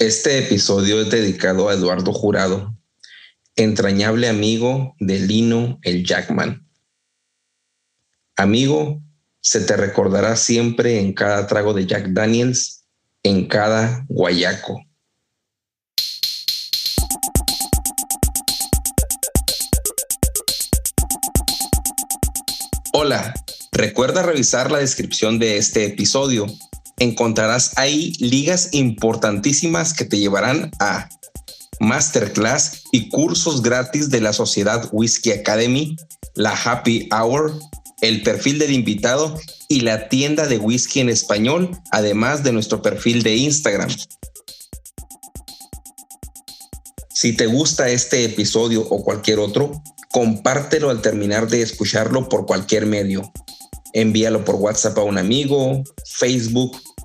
Este episodio es dedicado a Eduardo Jurado, entrañable amigo de Lino el Jackman. Amigo, se te recordará siempre en cada trago de Jack Daniels, en cada guayaco. Hola, recuerda revisar la descripción de este episodio. Encontrarás ahí ligas importantísimas que te llevarán a masterclass y cursos gratis de la Sociedad Whisky Academy, la Happy Hour, el perfil del invitado y la tienda de whisky en español, además de nuestro perfil de Instagram. Si te gusta este episodio o cualquier otro, compártelo al terminar de escucharlo por cualquier medio. Envíalo por WhatsApp a un amigo, Facebook,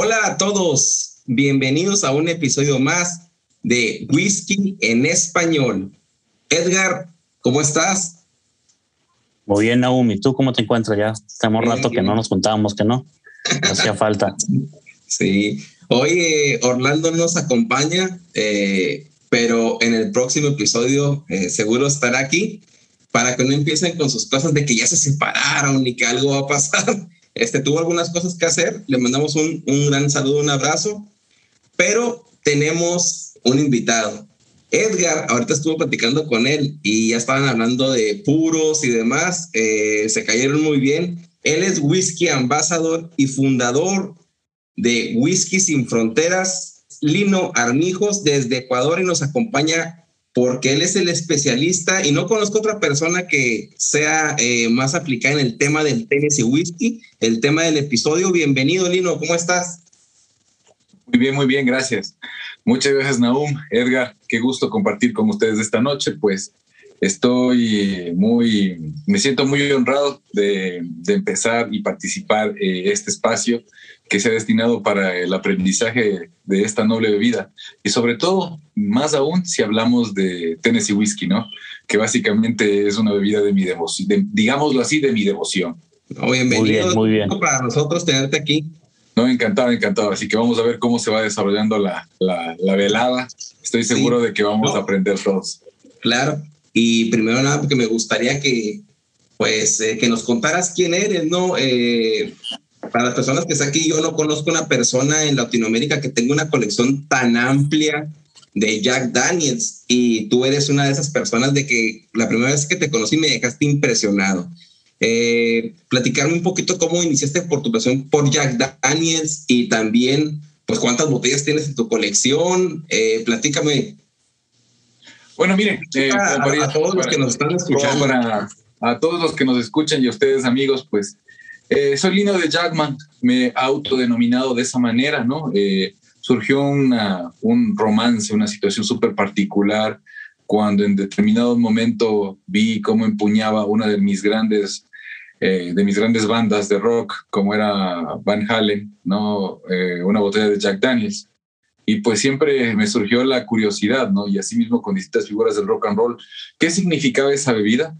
Hola a todos, bienvenidos a un episodio más de Whisky en Español. Edgar, ¿cómo estás? Muy bien, Naomi. ¿Tú cómo te encuentras ya? Estamos rato que no nos contábamos, que no. Hacía falta. Sí. Hoy eh, Orlando nos acompaña, eh, pero en el próximo episodio eh, seguro estará aquí para que no empiecen con sus cosas de que ya se separaron y que algo va a pasar. Este, tuvo algunas cosas que hacer, le mandamos un, un gran saludo, un abrazo, pero tenemos un invitado. Edgar, ahorita estuvo platicando con él y ya estaban hablando de puros y demás, eh, se cayeron muy bien. Él es Whisky Ambassador y fundador de Whisky Sin Fronteras, Lino Armijos, desde Ecuador y nos acompaña porque él es el especialista y no conozco otra persona que sea eh, más aplicada en el tema del tenis y whisky, el tema del episodio. Bienvenido, Lino, ¿cómo estás? Muy bien, muy bien, gracias. Muchas gracias, Naum. Edgar, qué gusto compartir con ustedes esta noche. Pues estoy muy, me siento muy honrado de, de empezar y participar en este espacio que se ha destinado para el aprendizaje de esta noble bebida. Y sobre todo, más aún si hablamos de Tennessee Whiskey, ¿no? Que básicamente es una bebida de mi devoción, digámoslo así, de mi devoción. bienvenido. Muy bien, muy bien. Para nosotros tenerte aquí. No, encantado, encantado. Así que vamos a ver cómo se va desarrollando la, la, la velada. Estoy seguro de que vamos a aprender todos. Claro. Y primero nada, porque me gustaría que, pues, eh, que nos contaras quién eres, ¿no? Eh, para las personas que están aquí, yo no conozco una persona en Latinoamérica que tenga una colección tan amplia de Jack Daniels y tú eres una de esas personas de que la primera vez que te conocí me dejaste impresionado. Eh, platicarme un poquito cómo iniciaste por tu pasión por Jack Daniels y también pues cuántas botellas tienes en tu colección. Eh, platícame. Bueno, miren, eh, a, todos los que nos están escuchando. a todos los que nos escuchan y a ustedes amigos, pues eh, soy Lino de Jackman, me he autodenominado de esa manera, ¿no? Eh, surgió un romance, una situación súper particular cuando en determinado momento vi cómo empuñaba una de mis grandes eh, de mis grandes bandas de rock, como era Van Halen, ¿no? una botella de Jack Daniels. Y pues siempre me surgió la curiosidad, ¿no? Y asimismo con distintas figuras del rock and roll, ¿qué significaba esa bebida?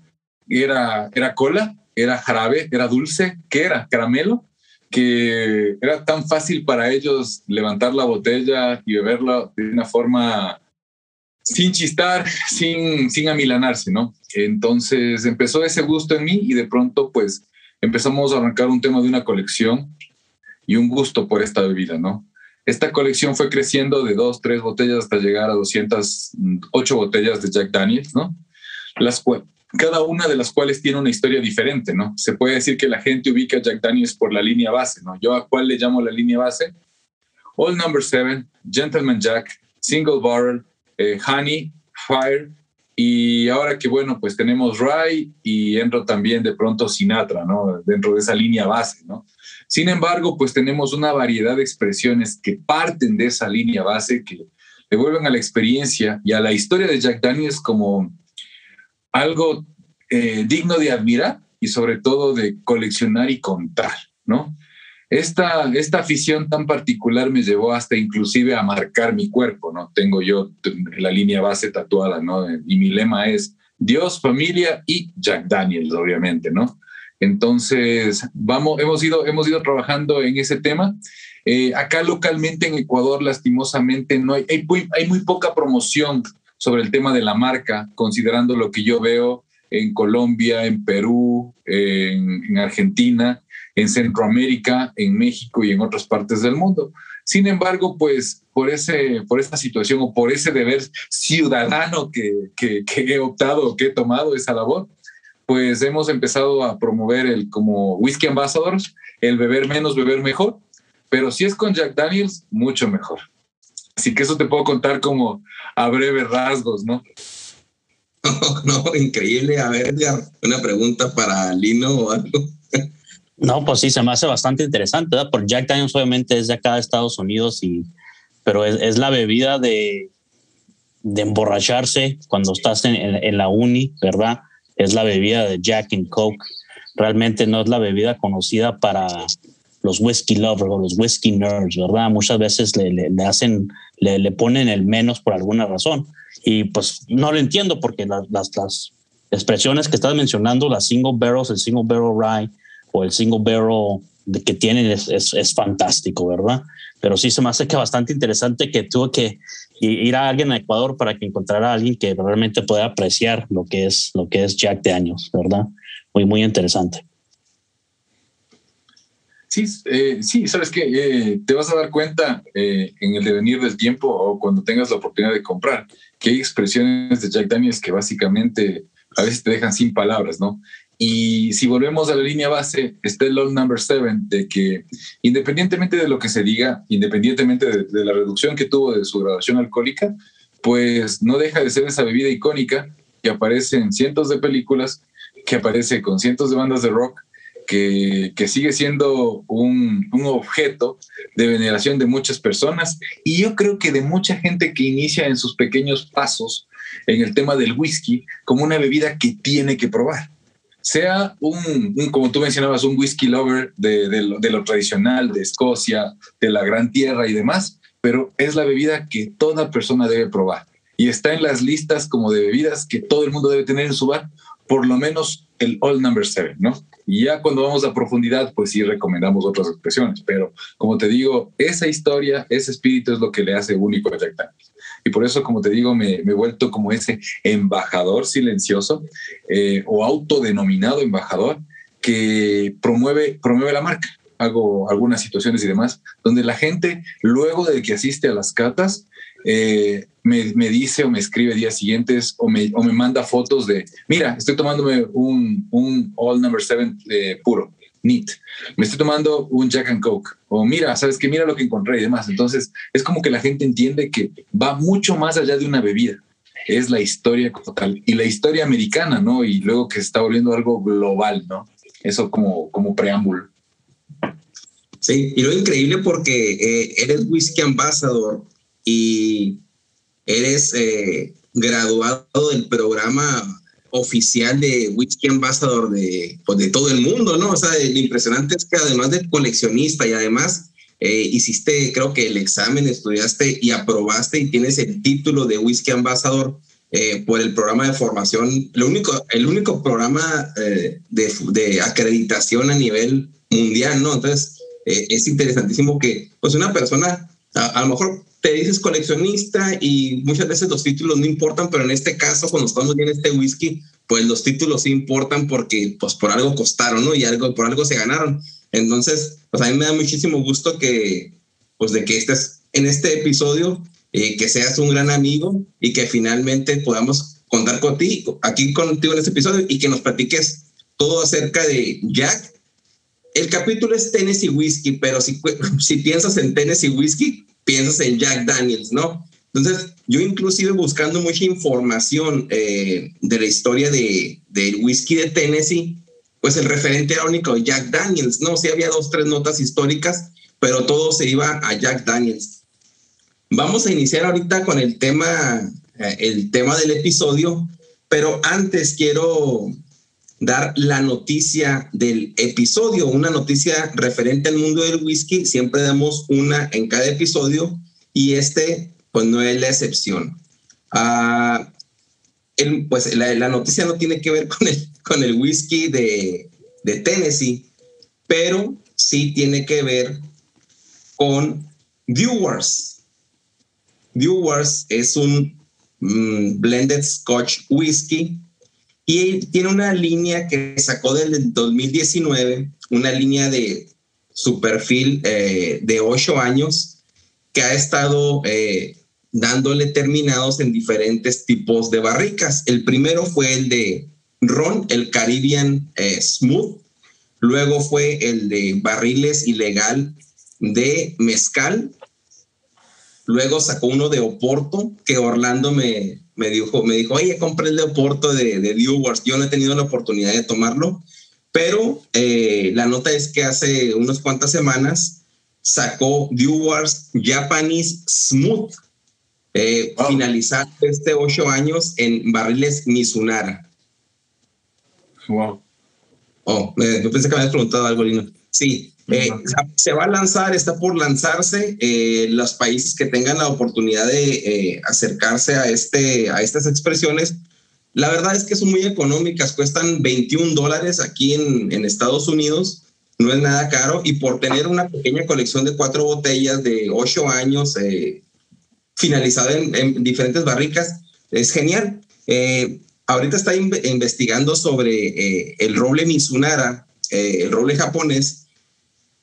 ¿Era, era cola? Era jarabe, era dulce, ¿qué era? Caramelo, que era tan fácil para ellos levantar la botella y beberla de una forma sin chistar, sin, sin amilanarse, ¿no? Entonces empezó ese gusto en mí y de pronto pues empezamos a arrancar un tema de una colección y un gusto por esta bebida, ¿no? Esta colección fue creciendo de dos, tres botellas hasta llegar a 208 botellas de Jack Daniels, ¿no? Las cada una de las cuales tiene una historia diferente, ¿no? Se puede decir que la gente ubica a Jack Daniels por la línea base, ¿no? Yo a cuál le llamo la línea base? All Number Seven, Gentleman Jack, Single Barrel, eh, Honey, Fire y ahora que bueno, pues tenemos Rye y entro también de pronto Sinatra, ¿no? Dentro de esa línea base, ¿no? Sin embargo, pues tenemos una variedad de expresiones que parten de esa línea base, que devuelven a la experiencia y a la historia de Jack Daniels como algo eh, digno de admirar y sobre todo de coleccionar y contar, ¿no? Esta, esta afición tan particular me llevó hasta inclusive a marcar mi cuerpo, ¿no? Tengo yo la línea base tatuada, ¿no? Y mi lema es Dios, familia y Jack Daniels, obviamente, ¿no? Entonces, vamos, hemos ido, hemos ido trabajando en ese tema. Eh, acá localmente en Ecuador, lastimosamente, no hay, muy, hay muy poca promoción sobre el tema de la marca, considerando lo que yo veo en Colombia, en Perú, en, en Argentina en Centroamérica, en México y en otras partes del mundo. Sin embargo, pues por, ese, por esa situación o por ese deber ciudadano que, que, he optado, que he tomado esa labor, pues hemos empezado a promover el como Whisky Ambassadors, el beber menos, beber mejor, pero si es con Jack Daniels, mucho mejor. Así que eso te puedo contar como a breves rasgos, ¿no? No, increíble. A ver, una pregunta para Lino o algo. No, pues sí, se me hace bastante interesante, ¿verdad? Por Jack Daniels obviamente es de acá de Estados Unidos, y, pero es, la bebida de, de, emborracharse cuando estás en, en, la uni, ¿verdad? Es la bebida de Jack and Coke. Realmente no es la bebida conocida para los whiskey lovers o los whiskey nerds, ¿verdad? Muchas veces le, le, hacen, le, le, ponen el menos por alguna razón. Y pues no lo entiendo porque las, las, las expresiones que estás mencionando, las single barrels, el single barrel rye, o el single barrel que tienen es, es, fantástico, ¿verdad? Pero sí se me hace que bastante interesante que tuve que ir a alguien a Ecuador para que encontrara a alguien que realmente pueda apreciar lo que es, lo que es Jack de años, ¿verdad? Muy, muy interesante. Sí, eh, sí, sabes que eh, te vas a dar cuenta eh, en el devenir del tiempo o cuando tengas la oportunidad de comprar que hay expresiones de Jack Daniels que básicamente a veces te dejan sin palabras, ¿no? Y si volvemos a la línea base, está el law number seven de que independientemente de lo que se diga, independientemente de, la reducción que tuvo de su graduación alcohólica, pues no deja de ser esa bebida icónica que aparece en cientos de películas, que aparece con cientos de bandas de rock, que, sigue siendo un, un, objeto de veneración de muchas personas. Y yo creo que de mucha gente que inicia en sus pequeños pasos en el tema del whisky como una bebida que tiene que probar. Sea un, como tú mencionabas, un whisky lover de, de, lo, tradicional, de Escocia, de la gran tierra y demás, pero es la bebida que toda persona debe probar. Y está en las listas como de bebidas que todo el mundo debe tener en su bar, por lo menos el All Number Seven, ¿no? Y ya cuando vamos a profundidad, pues sí recomendamos otras expresiones, pero como te digo, esa historia, ese espíritu es lo que le hace único a Jack Daniels. Y por eso, como te digo, me, he vuelto como ese embajador silencioso eh, o autodenominado embajador que promueve, promueve la marca. Hago algunas situaciones y demás, donde la gente, luego de que asiste a las catas, eh, me, dice o me escribe días siguientes o me, o me manda fotos de, mira, estoy tomándome un, un All Number Seven eh, puro neat. Me estoy tomando un Jack and Coke. O mira, sabes que mira lo que encontré y demás. Entonces, es como que la gente entiende que va mucho más allá de una bebida. Es la historia total y la historia americana, ¿no? Y luego que se está volviendo algo global, ¿no? Eso como, como preámbulo. Sí, y lo increíble porque eh, eres whisky ambassador y eres eh, graduado del programa oficial de Whisky Ambassador de, pues de todo el mundo, ¿no? O sea, lo impresionante es que además de coleccionista y además eh, hiciste, creo que el examen, estudiaste y aprobaste y tienes el título de Whisky Ambassador eh, por el programa de formación, lo único, el único programa eh, de, de, acreditación a nivel mundial, ¿no? Entonces, es interesantísimo que, pues, una persona, a lo mejor te dices coleccionista y muchas veces los títulos no importan, pero en este caso, cuando estamos viendo este whisky, pues los títulos sí importan porque pues por algo costaron, ¿no? Y algo, por algo se ganaron. Entonces, pues a mí me da muchísimo gusto que, pues de que estés en este episodio, eh, que seas un gran amigo y que finalmente podamos contar contigo, aquí contigo en este episodio y que nos platiques todo acerca de Jack. El capítulo es Tennessee Whiskey, pero si, si piensas en Tennessee Whiskey, piensas en Jack Daniels, ¿no? Entonces, yo inclusive buscando mucha información eh, de la historia de, del whisky de Tennessee, pues el referente era único Jack Daniels, ¿no? Sí había dos, tres notas históricas, pero todo se iba a Jack Daniels. Vamos a iniciar ahorita con el tema, eh, el tema del episodio, pero antes quiero dar la noticia del episodio, una noticia referente al mundo del whisky. Siempre damos una en cada episodio y este, pues no es la excepción. Ah, pues la, noticia no tiene que ver con el, con el whisky de, de Tennessee, pero sí tiene que ver con Dewars. Dewars es un mm, blended Scotch whisky y tiene una línea que sacó del 2019, una línea de su perfil eh, de ocho años que ha estado eh, dándole terminados en diferentes tipos de barricas. El primero fue el de ron, el Caribbean eh, Smooth. Luego fue el de barriles ilegal de mezcal. Luego sacó uno de Oporto, que Orlando me, me, dijo, me dijo, oye, compré el de Oporto de, de Dewars. Yo no he tenido la oportunidad de tomarlo, pero eh, la nota es que hace unas cuantas semanas sacó Dewars Japanese Smooth, eh, finalizar este ocho años en barriles Mizunara. Wow. Oh, yo pensé que me habías preguntado algo, Lino. Sí, eh, se va a lanzar, está por lanzarse. Eh, los países que tengan la oportunidad de eh, acercarse a, este, a estas expresiones, la verdad es que son muy económicas, cuestan 21 dólares aquí en, en Estados Unidos, no es nada caro, y por tener una pequeña colección de cuatro botellas de ocho años finalizada en, diferentes barricas, es genial. ahorita está investigando sobre el roble Mizunara, el roble japonés,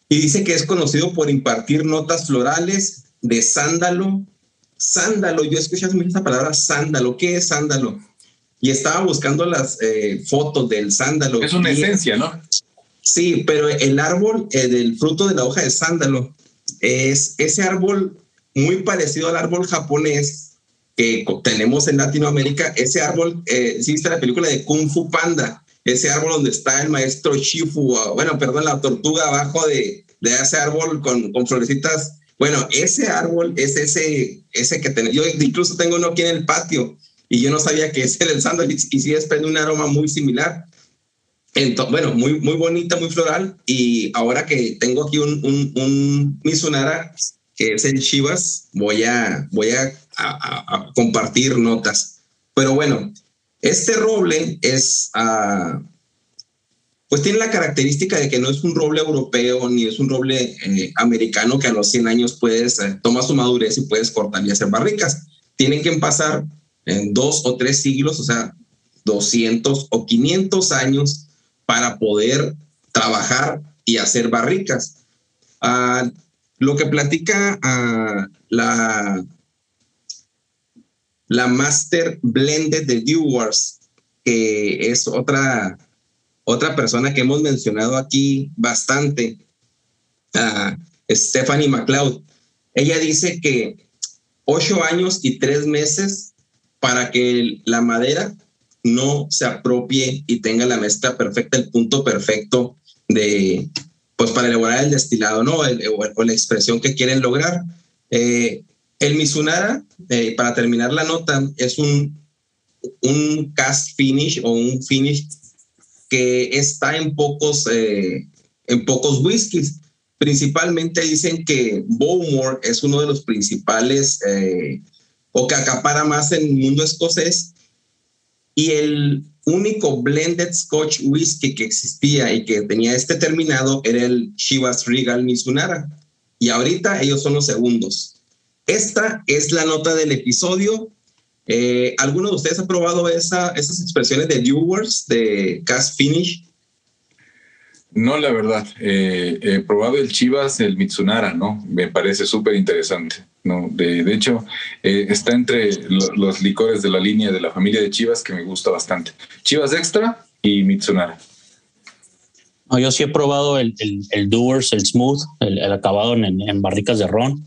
y dice que es conocido por impartir notas florales de sándalo. Sándalo, yo he escuchado mucho esta palabra sándalo. ¿Qué es sándalo? Y estaba buscando las eh, fotos del sándalo. Es una esencia, ¿no? Sí, pero el árbol eh, del fruto de la hoja de sándalo es ese árbol muy parecido al árbol japonés que tenemos en Latinoamérica. Ese árbol, eh, existe la película de Kung Fu Panda ese árbol donde está el maestro Shifu, bueno, perdón, la tortuga abajo de, de ese árbol con, con, florecitas. Bueno, ese árbol es ese, ese que tengo. Yo incluso tengo uno aquí en el patio y yo no sabía que ese era el sándwich y sí desprende un aroma muy similar. Entonces, bueno, muy, muy bonita, muy floral. Y ahora que tengo aquí un, un, un Mizunara, que es el Chivas, voy a, voy a, a compartir notas. Pero bueno, este roble es, ah, pues tiene la característica de que no es un roble europeo ni es un roble eh, americano que a los 100 años puedes, eh, tomar su madurez y puedes cortar y hacer barricas. Tienen que pasar en dos o tres siglos, o sea, 200 o 500 años para poder trabajar y hacer barricas. Ah, lo que platica ah, la la Master Blended de Dewars, que es otra, otra persona que hemos mencionado aquí bastante, Stephanie McLeod. Ella dice que ocho años y tres meses para que la madera no se apropie y tenga la mezcla perfecta, el punto perfecto de, pues para elaborar el destilado, ¿no? o, la expresión que quieren lograr. Eh, el Mizunara, eh, para terminar la nota, es un, un cast finish o un finish que está en pocos, eh, en pocos whiskies. Principalmente dicen que Bowmore es uno de los principales eh, o que acapara más en el mundo escocés. Y el único blended Scotch whisky que existía y que tenía este terminado era el Chivas Regal Mizunara. Y ahorita ellos son los segundos. Esta es la nota del episodio. Eh, ¿Alguno de ustedes ha probado esa, esas expresiones de viewers, de cast finish? No, la verdad. Eh, he probado el Chivas, el Mitsunara, ¿no? Me parece súper interesante. ¿no? De, de hecho, eh, está entre los licores de la línea de la familia de Chivas que me gusta bastante. Chivas Extra y Mitsunara. yo sí he probado el, el, el Doers, el Smooth, el, acabado en, en, barricas de ron.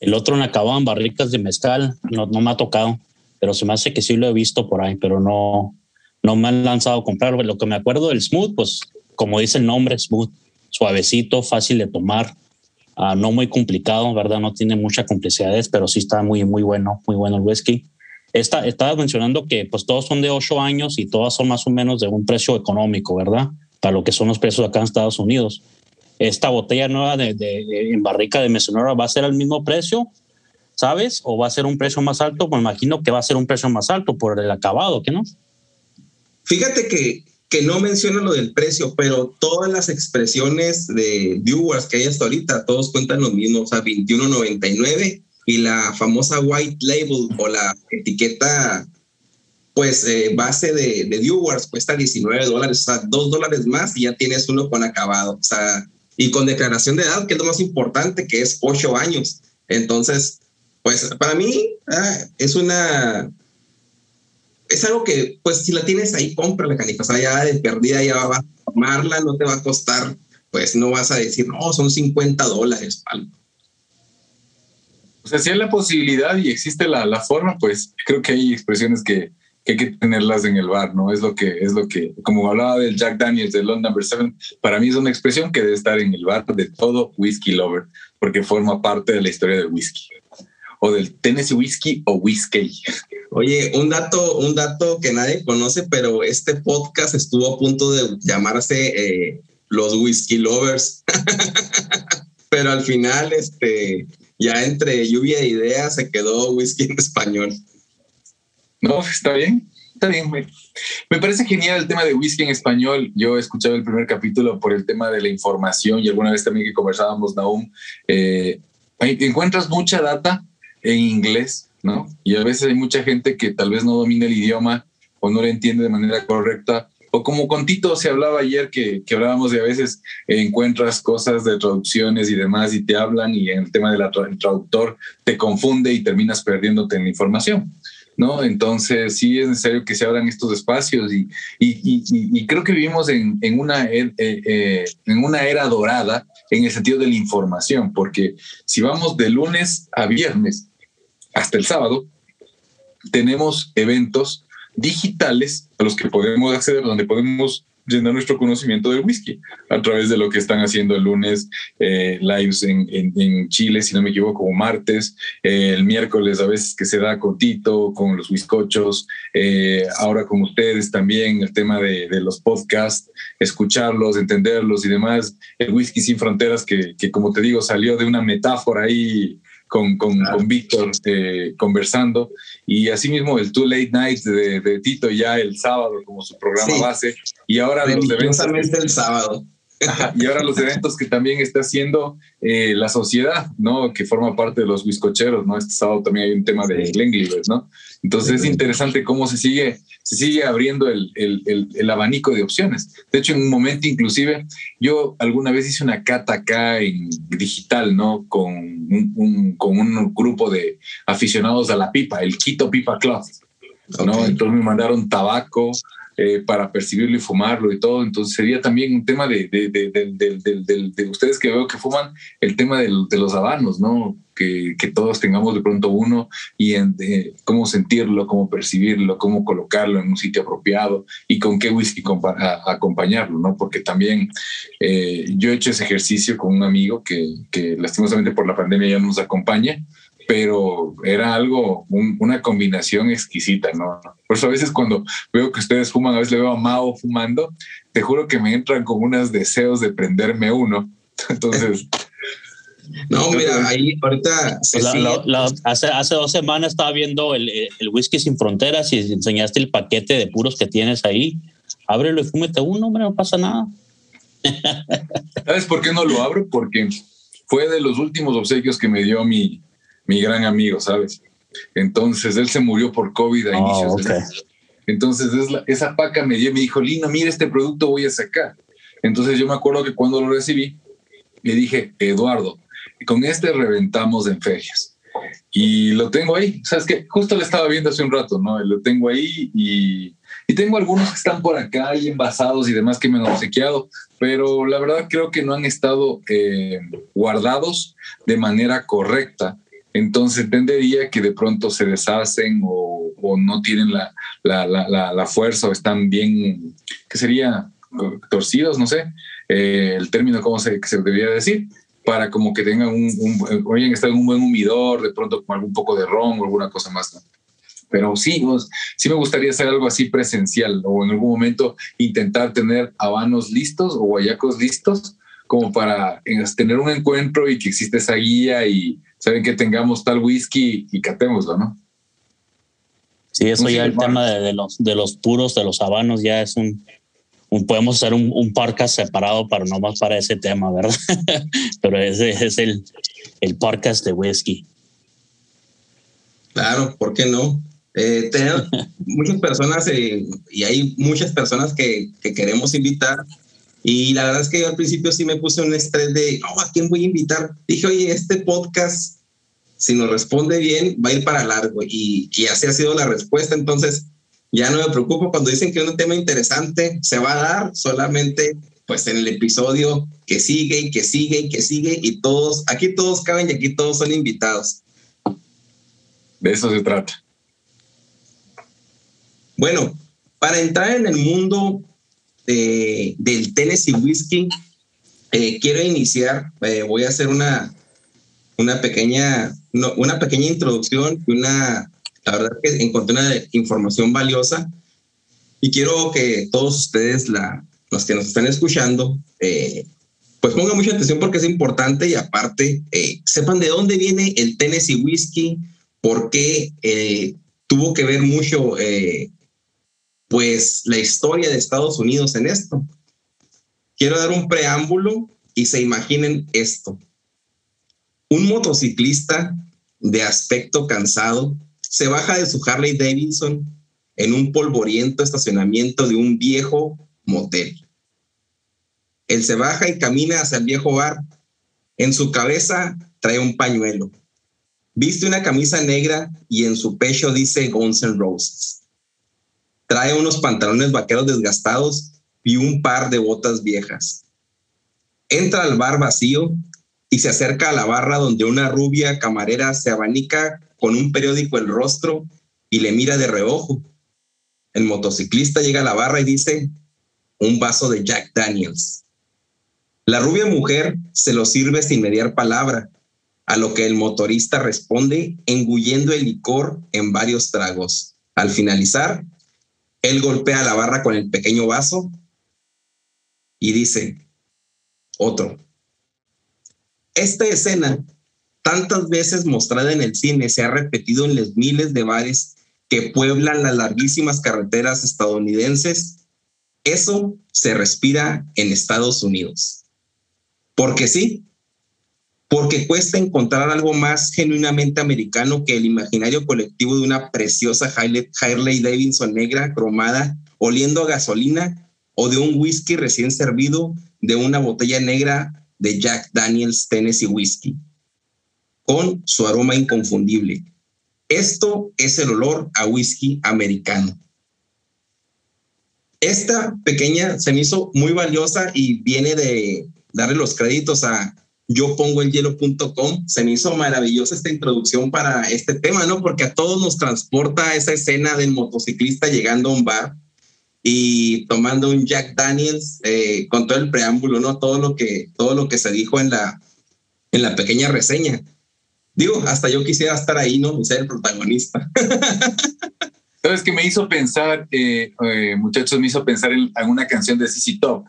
El otro en barricas de mezcal. No, no me ha tocado, pero se me hace que sí lo he visto por ahí, pero no, no me han lanzado a comprar. Lo que me acuerdo del Smooth, pues como dice el nombre, smooth, suavecito, fácil de tomar, uh, no muy complicado, ¿verdad? No tiene mucha complicidades, pero sí está muy, muy bueno, muy bueno el whisky. Esta, estaba mencionando que pues todos son de ocho años y todas son más o menos de un precio económico, ¿verdad? Para lo que son los precios acá en Estados Unidos. Esta botella nueva de, de, en barrica de Mesonora va a ser al mismo precio, ¿sabes? ¿O va a ser un precio más alto? Pues imagino que va a ser un precio más alto por el acabado, ¿qué no? Fíjate que que no menciona lo del precio, pero todas las expresiones de viewers que hay hasta ahorita, todos cuentan lo mismo, o sea, 21.99 y la famosa white label o la etiqueta, pues eh, base de, de viewers cuesta 19 dólares, o sea, 2 dólares más y ya tienes uno con acabado, o sea, y con declaración de edad, que es lo más importante, que es 8 años. Entonces, pues para mí ah, es una es algo que, pues, si la tienes ahí, cómprala, canija. O sea, ya de perdida ya vas a tomarla, no te va a costar, pues, no vas a decir, no, son 50 dólares, O sea, si hay la posibilidad y existe la, la forma, pues creo que hay expresiones que, que, hay que tenerlas en el bar, ¿no? Es lo que, es lo que, como hablaba del Jack Daniels de London Number 7, para mí es una expresión que debe estar en el bar de todo whisky lover, porque forma parte de la historia del whisky o del Tennessee Whiskey o Whiskey. Oye, un dato, un dato que nadie conoce, pero este podcast estuvo a punto de llamarse eh, Los Whisky Lovers. pero al final, este, ya entre lluvia de ideas se quedó whisky en español. No, está bien, está bien. Me, me parece genial el tema de whisky en español. Yo he escuchado el primer capítulo por el tema de la información y alguna vez también que conversábamos, Naum, eh, encuentras mucha data en inglés, ¿no? Y a veces hay mucha gente que tal vez no domina el idioma o no lo entiende de manera correcta. O como con Tito se hablaba ayer, que, que hablábamos de a veces encuentras cosas de traducciones y demás y te hablan y en el tema del traductor te confunde y terminas perdiéndote en la información. ¿No? Entonces sí es necesario que se abran estos espacios y, y, y, creo que vivimos en, en una, eh, eh, en una era dorada en el sentido de la información, porque si vamos de lunes a viernes, hasta el sábado, tenemos eventos digitales a los que podemos acceder, donde podemos llenar nuestro conocimiento del whisky a través de lo que están haciendo el lunes, eh, lives en, en, Chile, si no me equivoco, como martes, eh, el miércoles a veces que se da con Tito, con los whiskochos, eh, ahora con ustedes también el tema de, de, los podcasts, escucharlos, entenderlos y demás, el whisky sin fronteras que, que como te digo salió de una metáfora ahí con, con, con Víctor eh, conversando. Y asimismo el Two Late Nights de, de, Tito ya el sábado como su programa base. Y ahora los eventos. el sábado. Y ahora los eventos que también está haciendo eh, la sociedad, ¿no? Que forma parte de los bizcocheros, ¿no? Este sábado también hay un tema de Glenglivers, ¿no? Entonces es interesante cómo se sigue, se sigue abriendo el, el, el, abanico de opciones. De hecho, en un momento inclusive, yo alguna vez hice una cata acá en digital, ¿no? Con un, con un grupo de aficionados a la pipa, el Quito Pipa Club, ¿no? Entonces me mandaron tabaco, eh, para percibirlo y fumarlo y todo. Entonces sería también un tema de, de, de, de ustedes que veo que fuman, el tema de, los habanos, ¿no? Que, que, todos tengamos de pronto uno y cómo sentirlo, cómo percibirlo, cómo colocarlo en un sitio apropiado y con qué whisky acompañarlo, ¿no? Porque también eh, yo he hecho ese ejercicio con un amigo que lastimosamente por la pandemia ya no nos acompaña pero era algo, una combinación exquisita, ¿no? Por eso a veces cuando veo que ustedes fuman, a veces le veo a Mao fumando, te juro que me entran como unos deseos de prenderme uno. Entonces... No, mira, ahí ahorita... Pues hace, hace dos semanas estaba viendo el, el, Whisky Sin Fronteras y enseñaste el paquete de puros que tienes ahí. Ábrelo y fúmete uno, hombre, no pasa nada. ¿Sabes por qué no lo abro? Porque fue de los últimos obsequios que me dio mi, mi gran amigo, ¿sabes? Entonces él se murió por COVID a oh, inicios Entonces esa paca me dio, me dijo, Lino, mira este producto voy a sacar. Entonces yo me acuerdo que cuando lo recibí, le dije, Eduardo, con este reventamos en ferias. Y lo tengo ahí, sabes que justo lo estaba viendo hace un rato, ¿no? Lo tengo ahí y, y tengo algunos que están por acá y envasados y demás que me han obsequiado, pero la verdad creo que no han estado eh, guardados de manera correcta. Entonces entendería que de pronto se deshacen o, no tienen la, fuerza o están bien, ¿qué sería? Torcidos, no sé, eh, el término cómo se, debería decir para como que tengan un, un, oyen, en un buen humidor, de pronto con algún poco de ron o alguna cosa más. Pero sí, sí me gustaría hacer algo así presencial o en algún momento intentar tener habanos listos o guayacos listos como para tener un encuentro y que existe esa guía y saben que tengamos tal whisky y catémoslo, ¿no? Sí, eso ya el tema de, los, de los puros, de los habanos, ya es un, podemos hacer un, un podcast separado para no más para ese tema, ¿verdad? Pero ese es el, el podcast de whisky. Claro, ¿por qué no? Eh, muchas personas eh, y hay muchas personas que, que, queremos invitar. Y la verdad es que yo al principio sí me puse un estrés de, oh, ¿a quién voy a invitar? Dije, oye, este podcast, si nos responde bien, va a ir para largo. Y, y así ha sido la respuesta. Entonces, ya no me preocupo cuando dicen que es un tema interesante, se va a dar solamente pues en el episodio que sigue y que sigue y que sigue y todos, aquí todos caben y aquí todos son invitados. De eso se trata. Bueno, para entrar en el mundo del Tennessee Whiskey, eh, quiero iniciar, eh, voy a hacer una, una, pequeña, una pequeña introducción una, la verdad que encontré una información valiosa. Y quiero que todos ustedes, la, los que nos están escuchando, eh, pues pongan mucha atención porque es importante y aparte sepan de dónde viene el Tennessee Whiskey, por qué tuvo que ver mucho pues la historia de Estados Unidos en esto. Quiero dar un preámbulo y se imaginen esto. Un motociclista de aspecto cansado se baja de su Harley Davidson en un polvoriento estacionamiento de un viejo motel. Él se baja y camina hacia el viejo bar. En su cabeza trae un pañuelo. Viste una camisa negra y en su pecho dice Guns N' Roses. Trae unos pantalones vaqueros desgastados y un par de botas viejas. Entra al bar vacío y se acerca a la barra donde una rubia camarera se abanica con un periódico el rostro y le mira de reojo. El motociclista llega a la barra y dice, un vaso de Jack Daniels. La rubia mujer se lo sirve sin mediar palabra, a lo que el motorista responde engullendo el licor en varios tragos. Al finalizar, él golpea la barra con el pequeño vaso y dice, otro. Esta escena, tantas veces mostrada en el cine, se ha repetido en los miles de bares que pueblan las larguísimas carreteras estadounidenses. Eso se respira en Estados Unidos. Porque sí, porque cuesta encontrar algo más genuinamente americano que el imaginario colectivo de una preciosa Harley Davidson negra cromada oliendo a gasolina o de un whisky recién servido de una botella negra de Jack Daniels Tennessee Whiskey, con su aroma inconfundible. Esto es el olor a whisky americano. Esta pequeña se me hizo muy valiosa y viene de darle los créditos a yo pongo el hielo.com. Se me hizo maravillosa esta introducción para este tema, ¿no? Porque a todos nos transporta esa escena del motociclista llegando a un bar y tomando un Jack Daniels eh, con todo el preámbulo, ¿no? Todo lo que, todo lo que se dijo en la, en la pequeña reseña. Digo, hasta yo quisiera estar ahí, ¿no? Y ser el protagonista. ¿Sabes qué me hizo pensar, eh, eh, muchachos, me hizo pensar en alguna canción de CC Top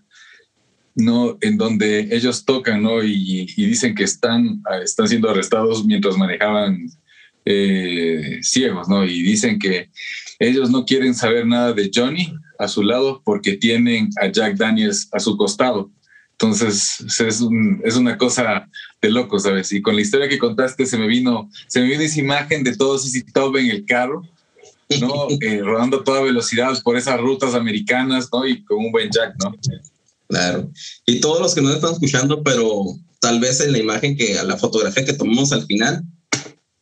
¿no? En donde ellos tocan, ¿no? Y, dicen que están, están siendo arrestados mientras manejaban eh, ciegos, ¿no? Y dicen que ellos no quieren saber nada de Johnny a su lado porque tienen a Jack Daniels a su costado. Entonces es, es una cosa de loco, ¿sabes? Y con la historia que contaste se me vino, se me vino esa imagen de todos y Top en el carro, ¿no? Eh, rodando a toda velocidad por esas rutas americanas, ¿no? Y con un buen Jack, ¿no? Claro. Y todos los que nos están escuchando, pero tal vez en la imagen que, a la fotografía que tomamos al final,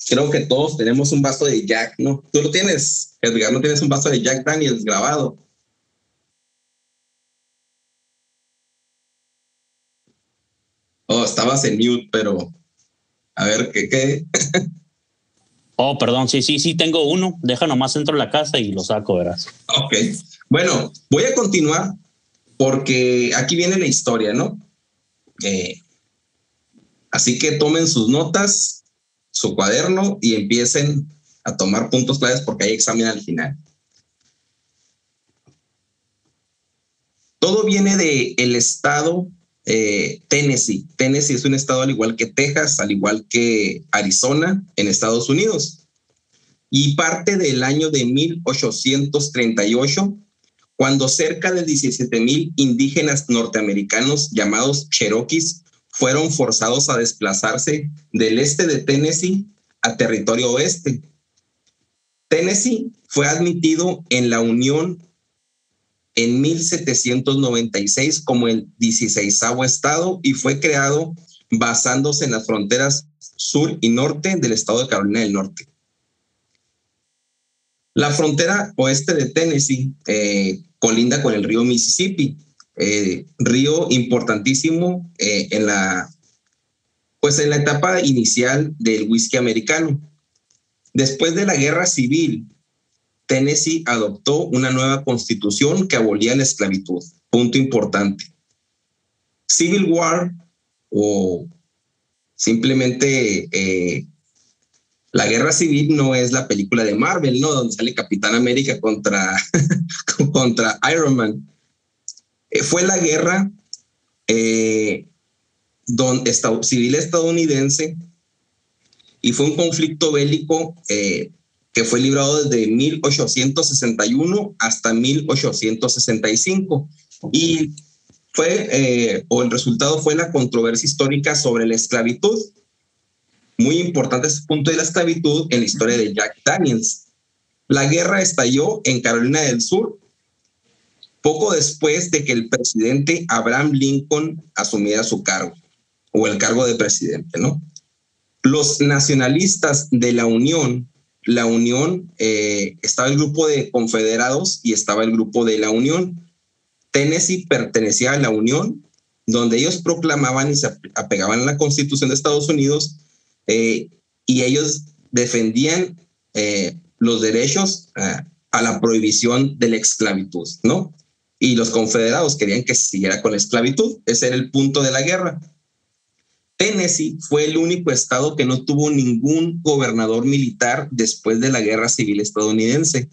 creo que todos tenemos un vaso de Jack, ¿no? Tú lo tienes, Edgar, ¿no tienes un vaso de Jack Daniels grabado? Oh, estabas en mute, pero a ver, ¿qué? qué? oh, perdón, sí, sí, sí, tengo uno. Deja nomás dentro de la casa y lo saco, verás. Ok. Bueno, voy a continuar porque aquí viene la historia, ¿no? Eh, así que tomen sus notas, su cuaderno y empiecen a tomar puntos claves porque hay examen al final. Todo viene del el estado eh, Tennessee. Tennessee es un estado al igual que Texas, al igual que Arizona en Estados Unidos. Y parte del año de 1838 cuando cerca de 17 mil indígenas norteamericanos llamados Cherokees fueron forzados a desplazarse del este de Tennessee a territorio oeste. Tennessee fue admitido en la Unión en 1796 como el 16 estado y fue creado basándose en las fronteras sur y norte del estado de Carolina del Norte. La frontera oeste de Tennessee eh, colinda con el río Mississippi, eh, río importantísimo eh, en la pues en la etapa inicial del whisky americano. Después de la guerra civil, Tennessee adoptó una nueva constitución que abolía la esclavitud. Punto importante. Civil War o simplemente la guerra civil no es la película de Marvel, ¿no? Donde sale Capitán América contra, contra Iron Man. Eh, fue la guerra eh, civil estadounidense y fue un conflicto bélico eh, que fue librado desde 1861 hasta 1865 y fue o el resultado fue la controversia histórica sobre la esclavitud muy importante este punto de la esclavitud en la historia de Jack Daniels. La guerra estalló en Carolina del Sur poco después de que el presidente Abraham Lincoln asumiera su cargo o el cargo de presidente, ¿no? Los nacionalistas de la Unión, la Unión, eh, estaba el grupo de confederados y estaba el grupo de la Unión. Tennessee pertenecía a la Unión, donde ellos proclamaban y se apegaban a la Constitución de Estados Unidos eh, y ellos defendían eh, los derechos eh, a la prohibición de la esclavitud, ¿no? Y los confederados querían que siguiera con la esclavitud. Ese era el punto de la guerra. Tennessee fue el único estado que no tuvo ningún gobernador militar después de la guerra civil estadounidense,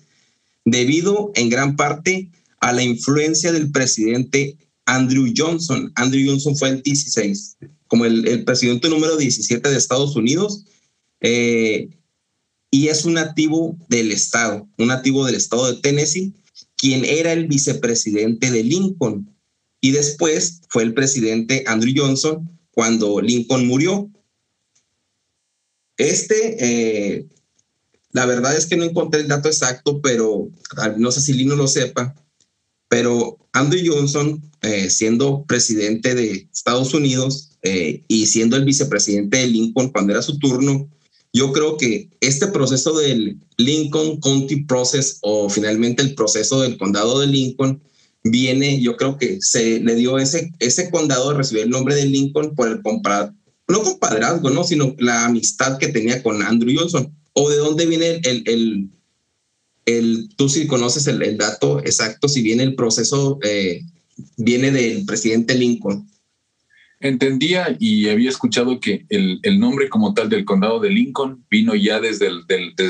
debido en gran parte a la influencia del presidente Andrew Johnson. Andrew Johnson fue el 16, como el, presidente número 17 de Estados Unidos, eh, y es un nativo del estado, un nativo del estado de Tennessee, quien era el vicepresidente de Lincoln. Y después fue el presidente Andrew Johnson cuando Lincoln murió. Este, eh, la verdad es que no encontré el dato exacto, pero no sé si Lino lo sepa, pero Andrew Johnson, eh, siendo presidente de Estados Unidos eh, y siendo el vicepresidente de Lincoln cuando era su turno, yo creo que este proceso del Lincoln County Process o finalmente el proceso del condado de Lincoln viene, yo creo que se le dio ese, ese condado de recibir el nombre de Lincoln por el no compadrazgo, ¿no? sino la amistad que tenía con Andrew Johnson. ¿O de dónde viene el, el el, tú sí conoces el, dato exacto, si viene el proceso, eh, viene del presidente Lincoln. Entendía y había escuchado que el, nombre como tal del condado de Lincoln vino ya desde,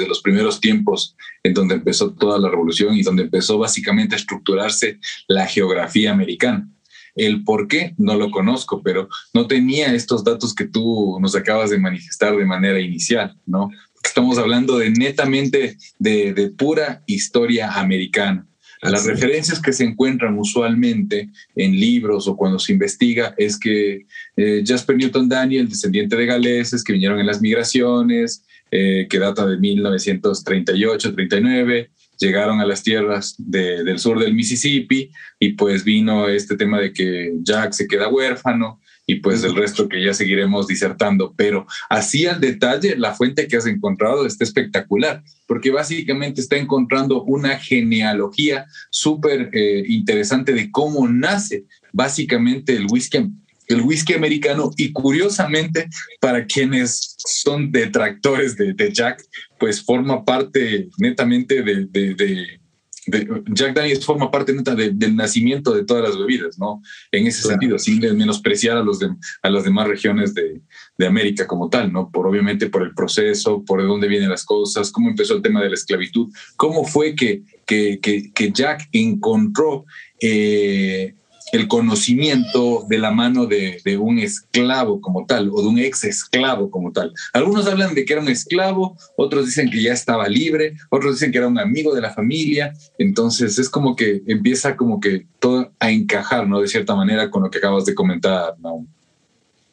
los primeros tiempos en donde empezó toda la revolución y donde empezó básicamente a estructurarse la geografía americana. El por qué no lo conozco, pero no tenía estos datos que tú nos acabas de manifestar de manera inicial, ¿no? Estamos hablando de netamente de, pura historia americana. Las referencias que se encuentran usualmente en libros o cuando se investiga es que eh, Jasper Newton Daniel, descendiente de galeses que vinieron en las migraciones, eh, que data de 1938-39, llegaron a las tierras del sur del Mississippi y pues vino este tema de que Jack se queda huérfano y pues el resto que ya seguiremos disertando. Pero así al detalle, la fuente que has encontrado está espectacular, porque básicamente está encontrando una genealogía súper eh, interesante de cómo nace básicamente el whisky el whisky americano y curiosamente para quienes son detractores de, Jack, pues forma parte netamente de, Jack Daniels forma parte del nacimiento de todas las bebidas, ¿no? En ese sentido, sin menospreciar a, los a las demás regiones de, América como tal, ¿no? Por obviamente por el proceso, por de dónde vienen las cosas, cómo empezó el tema de la esclavitud, cómo fue que, que, que, Jack encontró eh, el conocimiento de la mano de, un esclavo como tal o de un ex esclavo como tal. Algunos hablan de que era un esclavo, otros dicen que ya estaba libre, otros dicen que era un amigo de la familia. Entonces es como que empieza como que todo a encajar, ¿no? De cierta manera con lo que acabas de comentar.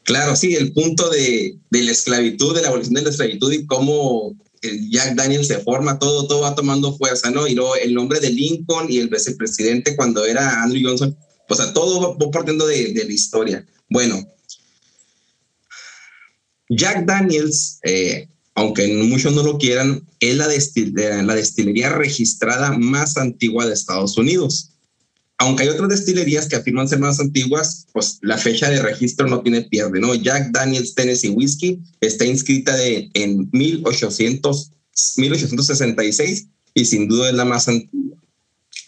Claro, sí, el punto de, la esclavitud, de la abolición de la esclavitud y cómo Jack Daniel se forma, todo, todo va tomando fuerza, ¿no? Y luego el nombre de Lincoln y el vicepresidente cuando era Andrew Johnson, o sea, todo partiendo de, la historia. Bueno, Jack Daniels, eh, aunque muchos no lo quieran, es la, la destilería registrada más antigua de Estados Unidos. Aunque hay otras destilerías que afirman ser más antiguas, pues la fecha de registro no tiene pierde, ¿no? Jack Daniels Tennessee Whiskey está inscrita de, en 1800, 1866 y sin duda es la más antigua.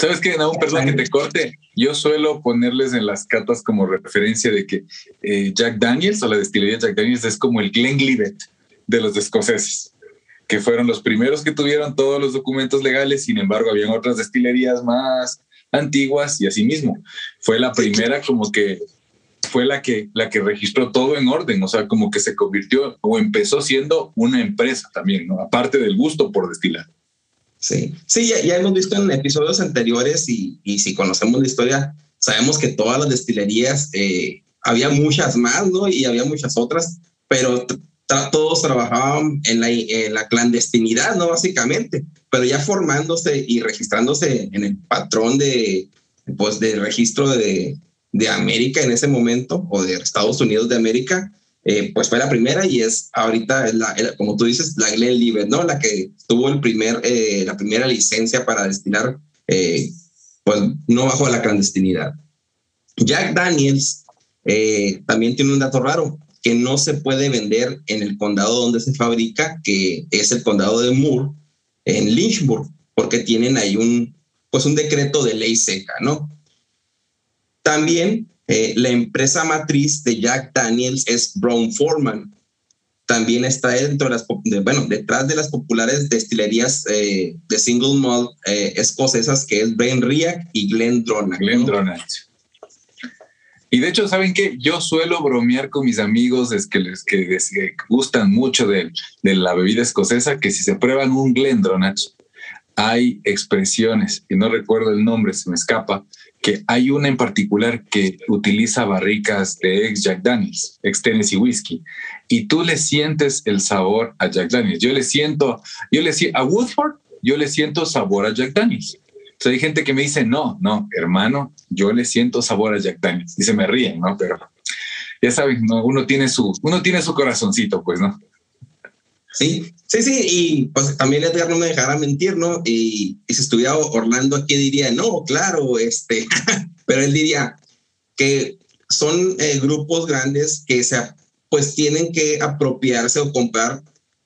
¿Sabes qué, Naum? Perdón que te corte. Yo suelo ponerles en las cartas como referencia de que eh, Jack Daniels o la destilería Jack Daniels es como el Glenlivet de los escoceses, que fueron los primeros que tuvieron todos los documentos legales. Sin embargo, habían otras destilerías más antiguas y así mismo. Fue la primera como que fue la que, la que registró todo en orden, o sea, como que se convirtió o empezó siendo una empresa también, ¿no? Aparte del gusto por destilar. Sí, sí ya, hemos visto en episodios anteriores y, y, si conocemos la historia, sabemos que todas las destilerías, eh, había muchas más, ¿no? Y había muchas otras, pero todos trabajaban en la, en la, clandestinidad, ¿no? Básicamente, pero ya formándose y registrándose en el patrón de, pues, de registro de, de América en ese momento, o de Estados Unidos de América, eh, pues fue la primera y es ahorita, la, como tú dices, la Glenlivet, ¿no? La que tuvo el primer, eh, la primera licencia para destilar, eh, pues no bajo la clandestinidad. Jack Daniels también tiene un dato raro, que no se puede vender en el condado donde se fabrica, que es el condado de Moore, en Lynchburg, porque tienen ahí un, pues un decreto de ley seca, ¿no? También eh, la empresa matriz de Jack Daniels es Brown Forman. También está dentro de las, bueno, detrás de las populares destilerías eh, de single malt eh, escocesas que es Ben Riach y Glen Y de hecho, ¿saben qué? Yo suelo bromear con mis amigos es que les que, gustan mucho de, de, la bebida escocesa, que si se prueban un Glendronach, hay expresiones, y no recuerdo el nombre, se me escapa, que hay una en particular que utiliza barricas de ex Jack Daniels, ex Tennessee Whiskey, y tú le sientes el sabor a Jack Daniels. Yo le siento, yo le siento, a Woodford, yo le siento sabor a Jack Daniels. O sea, hay gente que me dice, no, no, hermano, yo le siento sabor a Jack Daniels. Y se me ríen, ¿no? Pero ya saben, ¿no? uno, tiene su, uno tiene su corazoncito, pues, ¿no? Sí, sí, sí, y pues también Edgar no me dejará mentir, ¿no? Y, si estuviera Orlando aquí diría, no, claro, este, pero él diría que son eh, grupos grandes que se, pues tienen que apropiarse o comprar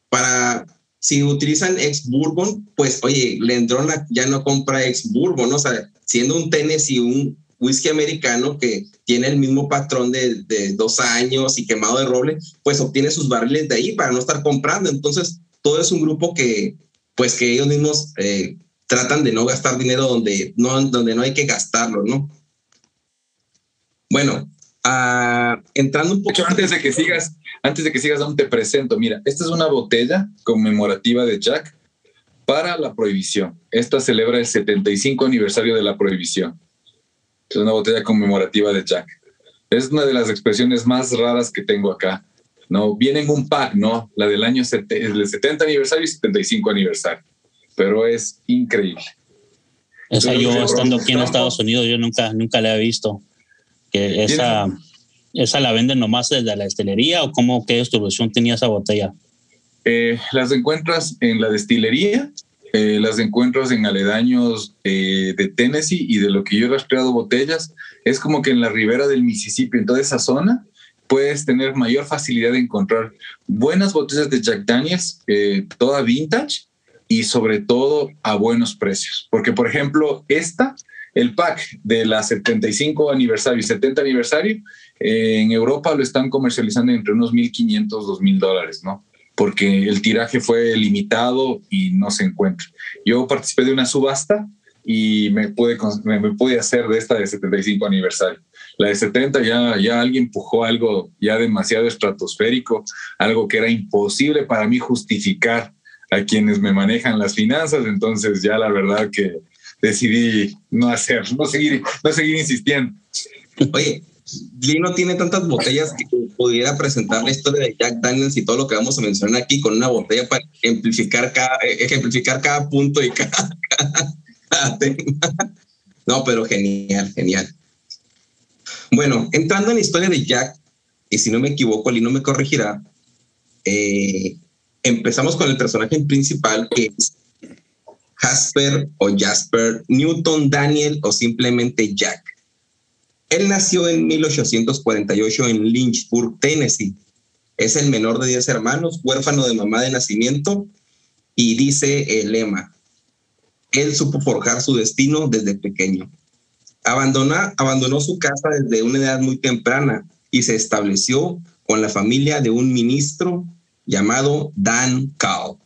para, si utilizan ex Bourbon, pues oye, Lendrona ya no compra ex Bourbon, ¿no? o sea, siendo un Tennessee un whisky americano que tiene el mismo patrón de, dos años y quemado de roble, pues obtiene sus barriles de ahí para no estar comprando. Entonces, todo es un grupo que, pues que ellos mismos eh, tratan de no gastar dinero donde no, donde no hay que gastarlo, ¿no? Bueno, ah, entrando un poco... Antes de que sigas, antes de que sigas, aún te presento. Mira, esta es una botella conmemorativa de Jack para la prohibición. Esta celebra el 75 aniversario de la prohibición. Es una botella conmemorativa de Jack. Es una de las expresiones más raras que tengo acá. No, viene en un pack, ¿no? La del año el 70 aniversario y 75 aniversario. pero es increíble. Esa yo estando aquí en Estados Unidos, yo nunca, nunca la he visto. Que esa, esa la venden nomás desde la destilería o cómo, qué distribución tenía esa botella? Eh, las encuentras en la destilería, eh, las encuentras en aledaños eh, de Tennessee y de lo que yo he rastreado botellas, es como que en la ribera del Mississippi, en toda esa zona, puedes tener mayor facilidad de encontrar buenas botellas de Jack Daniels, toda vintage y sobre todo a buenos precios. Porque, por ejemplo, esta, el pack de la 75 aniversario y 70 aniversario, eh, en Europa lo están comercializando entre unos 1.500, 2.000 dólares, ¿no? Porque el tiraje fue limitado y no se encuentra. Yo participé de una subasta y me pude, me, pude hacer de esta de 75 aniversario. La de 70 ya, ya alguien empujó algo ya demasiado estratosférico, algo que era imposible para mí justificar a quienes me manejan las finanzas, entonces ya la verdad que decidí no hacer, no seguir, no seguir insistiendo. Oye, Lino tiene tantas botellas que pudiera presentar la historia de Jack Daniels y todo lo que vamos a mencionar aquí con una botella para ejemplificar cada, ejemplificar cada punto y cada, tema. No, pero genial, genial. Bueno, entrando en la historia de Jack, y si no me equivoco, Lino me corregirá, eh, empezamos con el personaje principal que es Jasper o Jasper Newton Daniel o simplemente Jack. Él nació en 1848 en Lynchburg, Tennessee. Es el menor de 10 hermanos, huérfano de mamá de nacimiento y dice el lema, él supo forjar su destino desde pequeño. Abandona, abandonó su casa desde una edad muy temprana y se estableció con la familia de un ministro llamado Dan Call.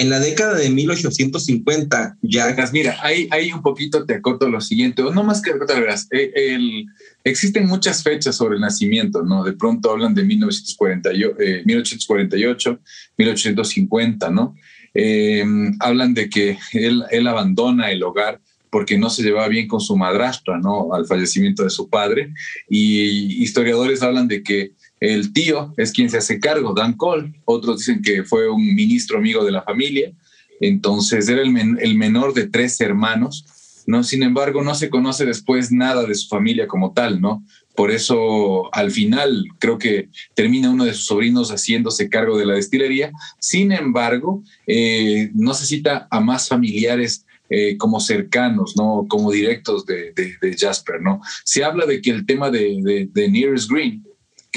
En la década de 1850, ya... Mira, ahí, un poquito te acorto lo siguiente, no más que verás, eh, el, existen muchas fechas sobre el nacimiento, ¿no? De pronto hablan de 1948, 1848 1850, ¿no? Em, hablan de que él, él abandona el hogar porque no se llevaba bien con su madrastra, ¿no? Al fallecimiento de su padre. Y historiadores hablan de que el tío es quien se hace cargo, Dan Cole. Otros dicen que fue un ministro amigo de la familia. Entonces era el, menor de tres hermanos. ¿no? Sin embargo, no se conoce después nada de su familia como tal, ¿no? Por eso, al final, creo que termina uno de sus sobrinos haciéndose cargo de la destilería. Sin embargo, eh, no se cita a más familiares eh, como cercanos, ¿no? Como directos de, Jasper, ¿no? Se habla de que el tema de, de Nearest Green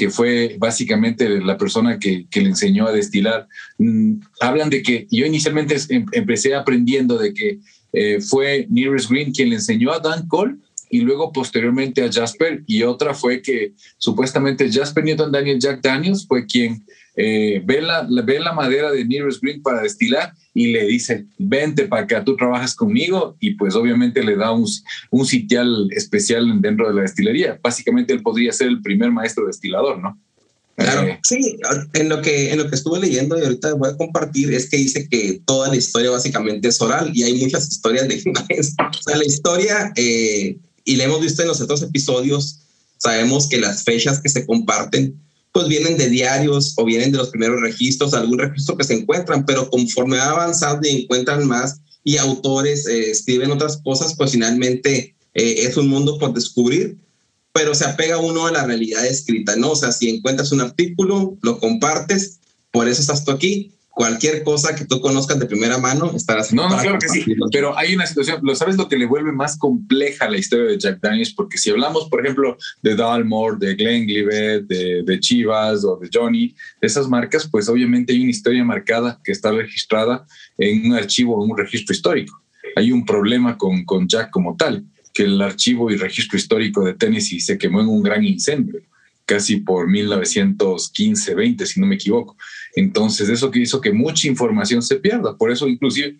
que fue básicamente la persona que, le enseñó a destilar. Mm, hablan de que yo inicialmente em, empecé aprendiendo de que eh, fue Nearest Green quien le enseñó a Dan Cole y luego posteriormente a Jasper y otra fue que supuestamente Jasper Newton Daniel Jack Daniels fue quien eh, ve, la, ve la madera de Nearest Green para destilar y le dice, vente para acá, tú trabajas conmigo y pues obviamente le da un, un sitial especial dentro de la destilería. Básicamente él podría ser el primer maestro destilador, ¿no? Claro, eh, sí, en lo, que, en lo que estuve leyendo y ahorita voy a compartir es que dice que toda la historia básicamente es oral y hay muchas historias de O sea, la historia, eh, y la hemos visto en los otros episodios, sabemos que las fechas que se comparten pues vienen de diarios o vienen de los primeros registros, algún registro que se encuentran, pero conforme va avanzando y encuentran más y autores eh, escriben otras cosas, pues finalmente eh, es un mundo por descubrir, pero se apega uno a la realidad escrita, ¿no? O sea, si encuentras un artículo, lo compartes, por eso estás tú aquí, cualquier cosa que tú conozcas de primera mano estarás. No, no, claro que sí. Pero hay una situación, ¿lo sabes lo que le vuelve más compleja la historia de Jack Daniels? Porque si hablamos, por ejemplo, de Dalmore, de Glenlivet, de, de Chivas o de Johnny, esas marcas, pues obviamente hay una historia marcada que está registrada en un archivo, en un registro histórico. Hay un problema con, con Jack como tal, que el archivo y registro histórico de Tennessee se quemó en un gran incendio casi por 1915, 20, si no me equivoco. Entonces, eso que hizo que mucha información se pierda. Por eso, inclusive,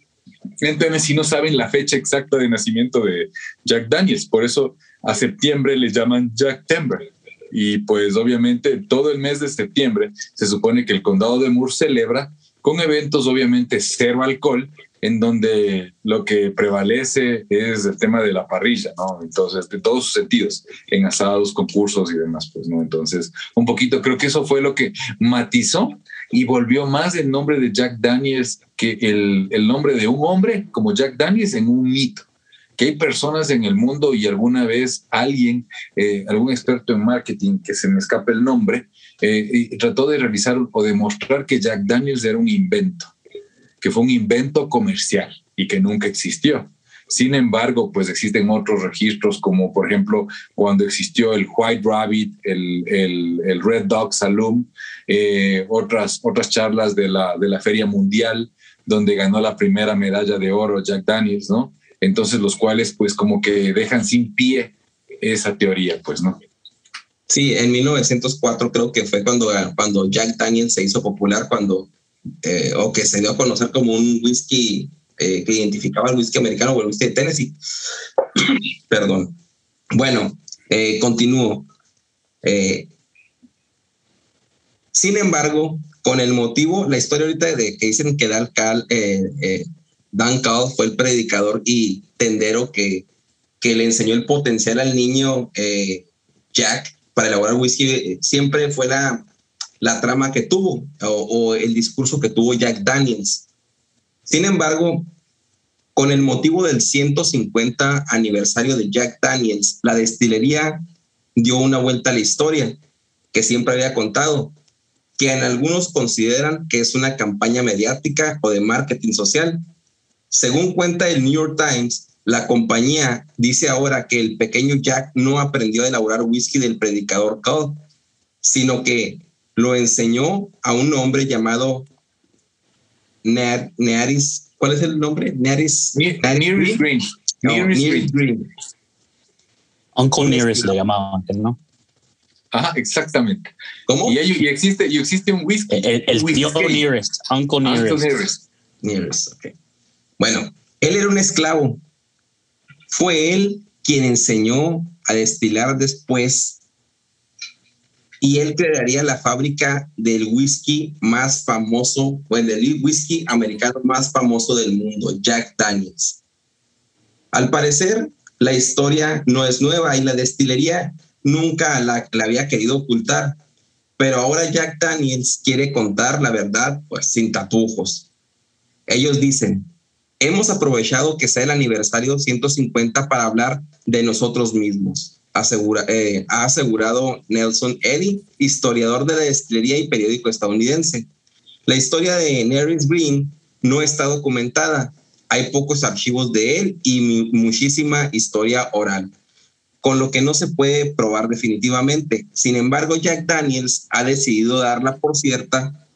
en Tennessee no saben la fecha exacta de nacimiento de Jack Daniels. Por eso, a septiembre le llaman Jack Timber. Y pues, obviamente, todo el mes de septiembre se supone que el condado de Moore celebra con eventos, obviamente, cero alcohol, en donde lo que prevalece es el tema de la parrilla, ¿no? Entonces, de todos sus sentidos, en asados, concursos y demás, pues, ¿no? Entonces, un poquito creo que eso fue lo que matizó y volvió más el nombre de Jack Daniels que el, el nombre de un hombre como Jack Daniels en un mito que hay personas en el mundo y alguna vez alguien, eh, algún experto en marketing, que se me escape el nombre, eh, trató de realizar o demostrar que Jack Daniels era un invento, que fue un invento comercial y que nunca existió. Sin embargo, pues existen otros registros, como por ejemplo cuando existió el White Rabbit, el, el, Red Dog Saloon, eh, otras, otras charlas de la, de la Feria Mundial, donde ganó la primera medalla de oro Jack Daniels, ¿no? Entonces, los cuales pues como que dejan sin pie esa teoría, pues, ¿no? Sí, en 1904 creo que fue cuando, cuando Jack Daniels se hizo popular, cuando, eh, o que se dio a conocer como un whisky eh, que identificaba el whisky americano o el whisky de Tennessee. Perdón. Bueno, eh, continúo. sin embargo, con el motivo, la historia ahorita de que dicen que Dan Cal, Dan Cal fue el predicador y tendero que, que le enseñó el potencial al niño Jack para elaborar whisky, siempre fue la, la trama que tuvo o, o el discurso que tuvo Jack Daniels. Sin embargo, con el motivo del 150 aniversario de Jack Daniels, la destilería dio una vuelta a la historia que siempre había contado, que en algunos consideran que es una campaña mediática o de marketing social. Según cuenta el New York Times, la compañía dice ahora que el pequeño Jack no aprendió a elaborar whisky del predicador Cole, sino que lo enseñó a un hombre llamado Nearis ¿Cuál es el nombre? Nearest, Nearest Green. Nearest Green. Uncle Nearest lo llamaban ¿no? Ajá, exactamente. ¿Cómo? Y, y, existe, y existe un whisky. El, el tío Nearest, Uncle Nearest. Uncle Nearest. Nearest, ok. Bueno, él era un esclavo. Fue él quien enseñó a destilar después y él crearía la fábrica del whisky más famoso, o el del whisky americano más famoso del mundo, Jack Daniels. Al parecer, la historia no es nueva y la destilería nunca la, la había querido ocultar, pero ahora Jack Daniels quiere contar la verdad pues sin tapujos. Ellos dicen, hemos aprovechado que sea el aniversario 150 para hablar de nosotros mismos asegura, eh, ha asegurado Nelson Eddy, historiador de la destilería y periódico estadounidense. La historia de Neris Green no está documentada. Hay pocos archivos de él y muchísima historia oral, con lo que no se puede probar definitivamente. Sin embargo, Jack Daniels ha decidido darla por cierta.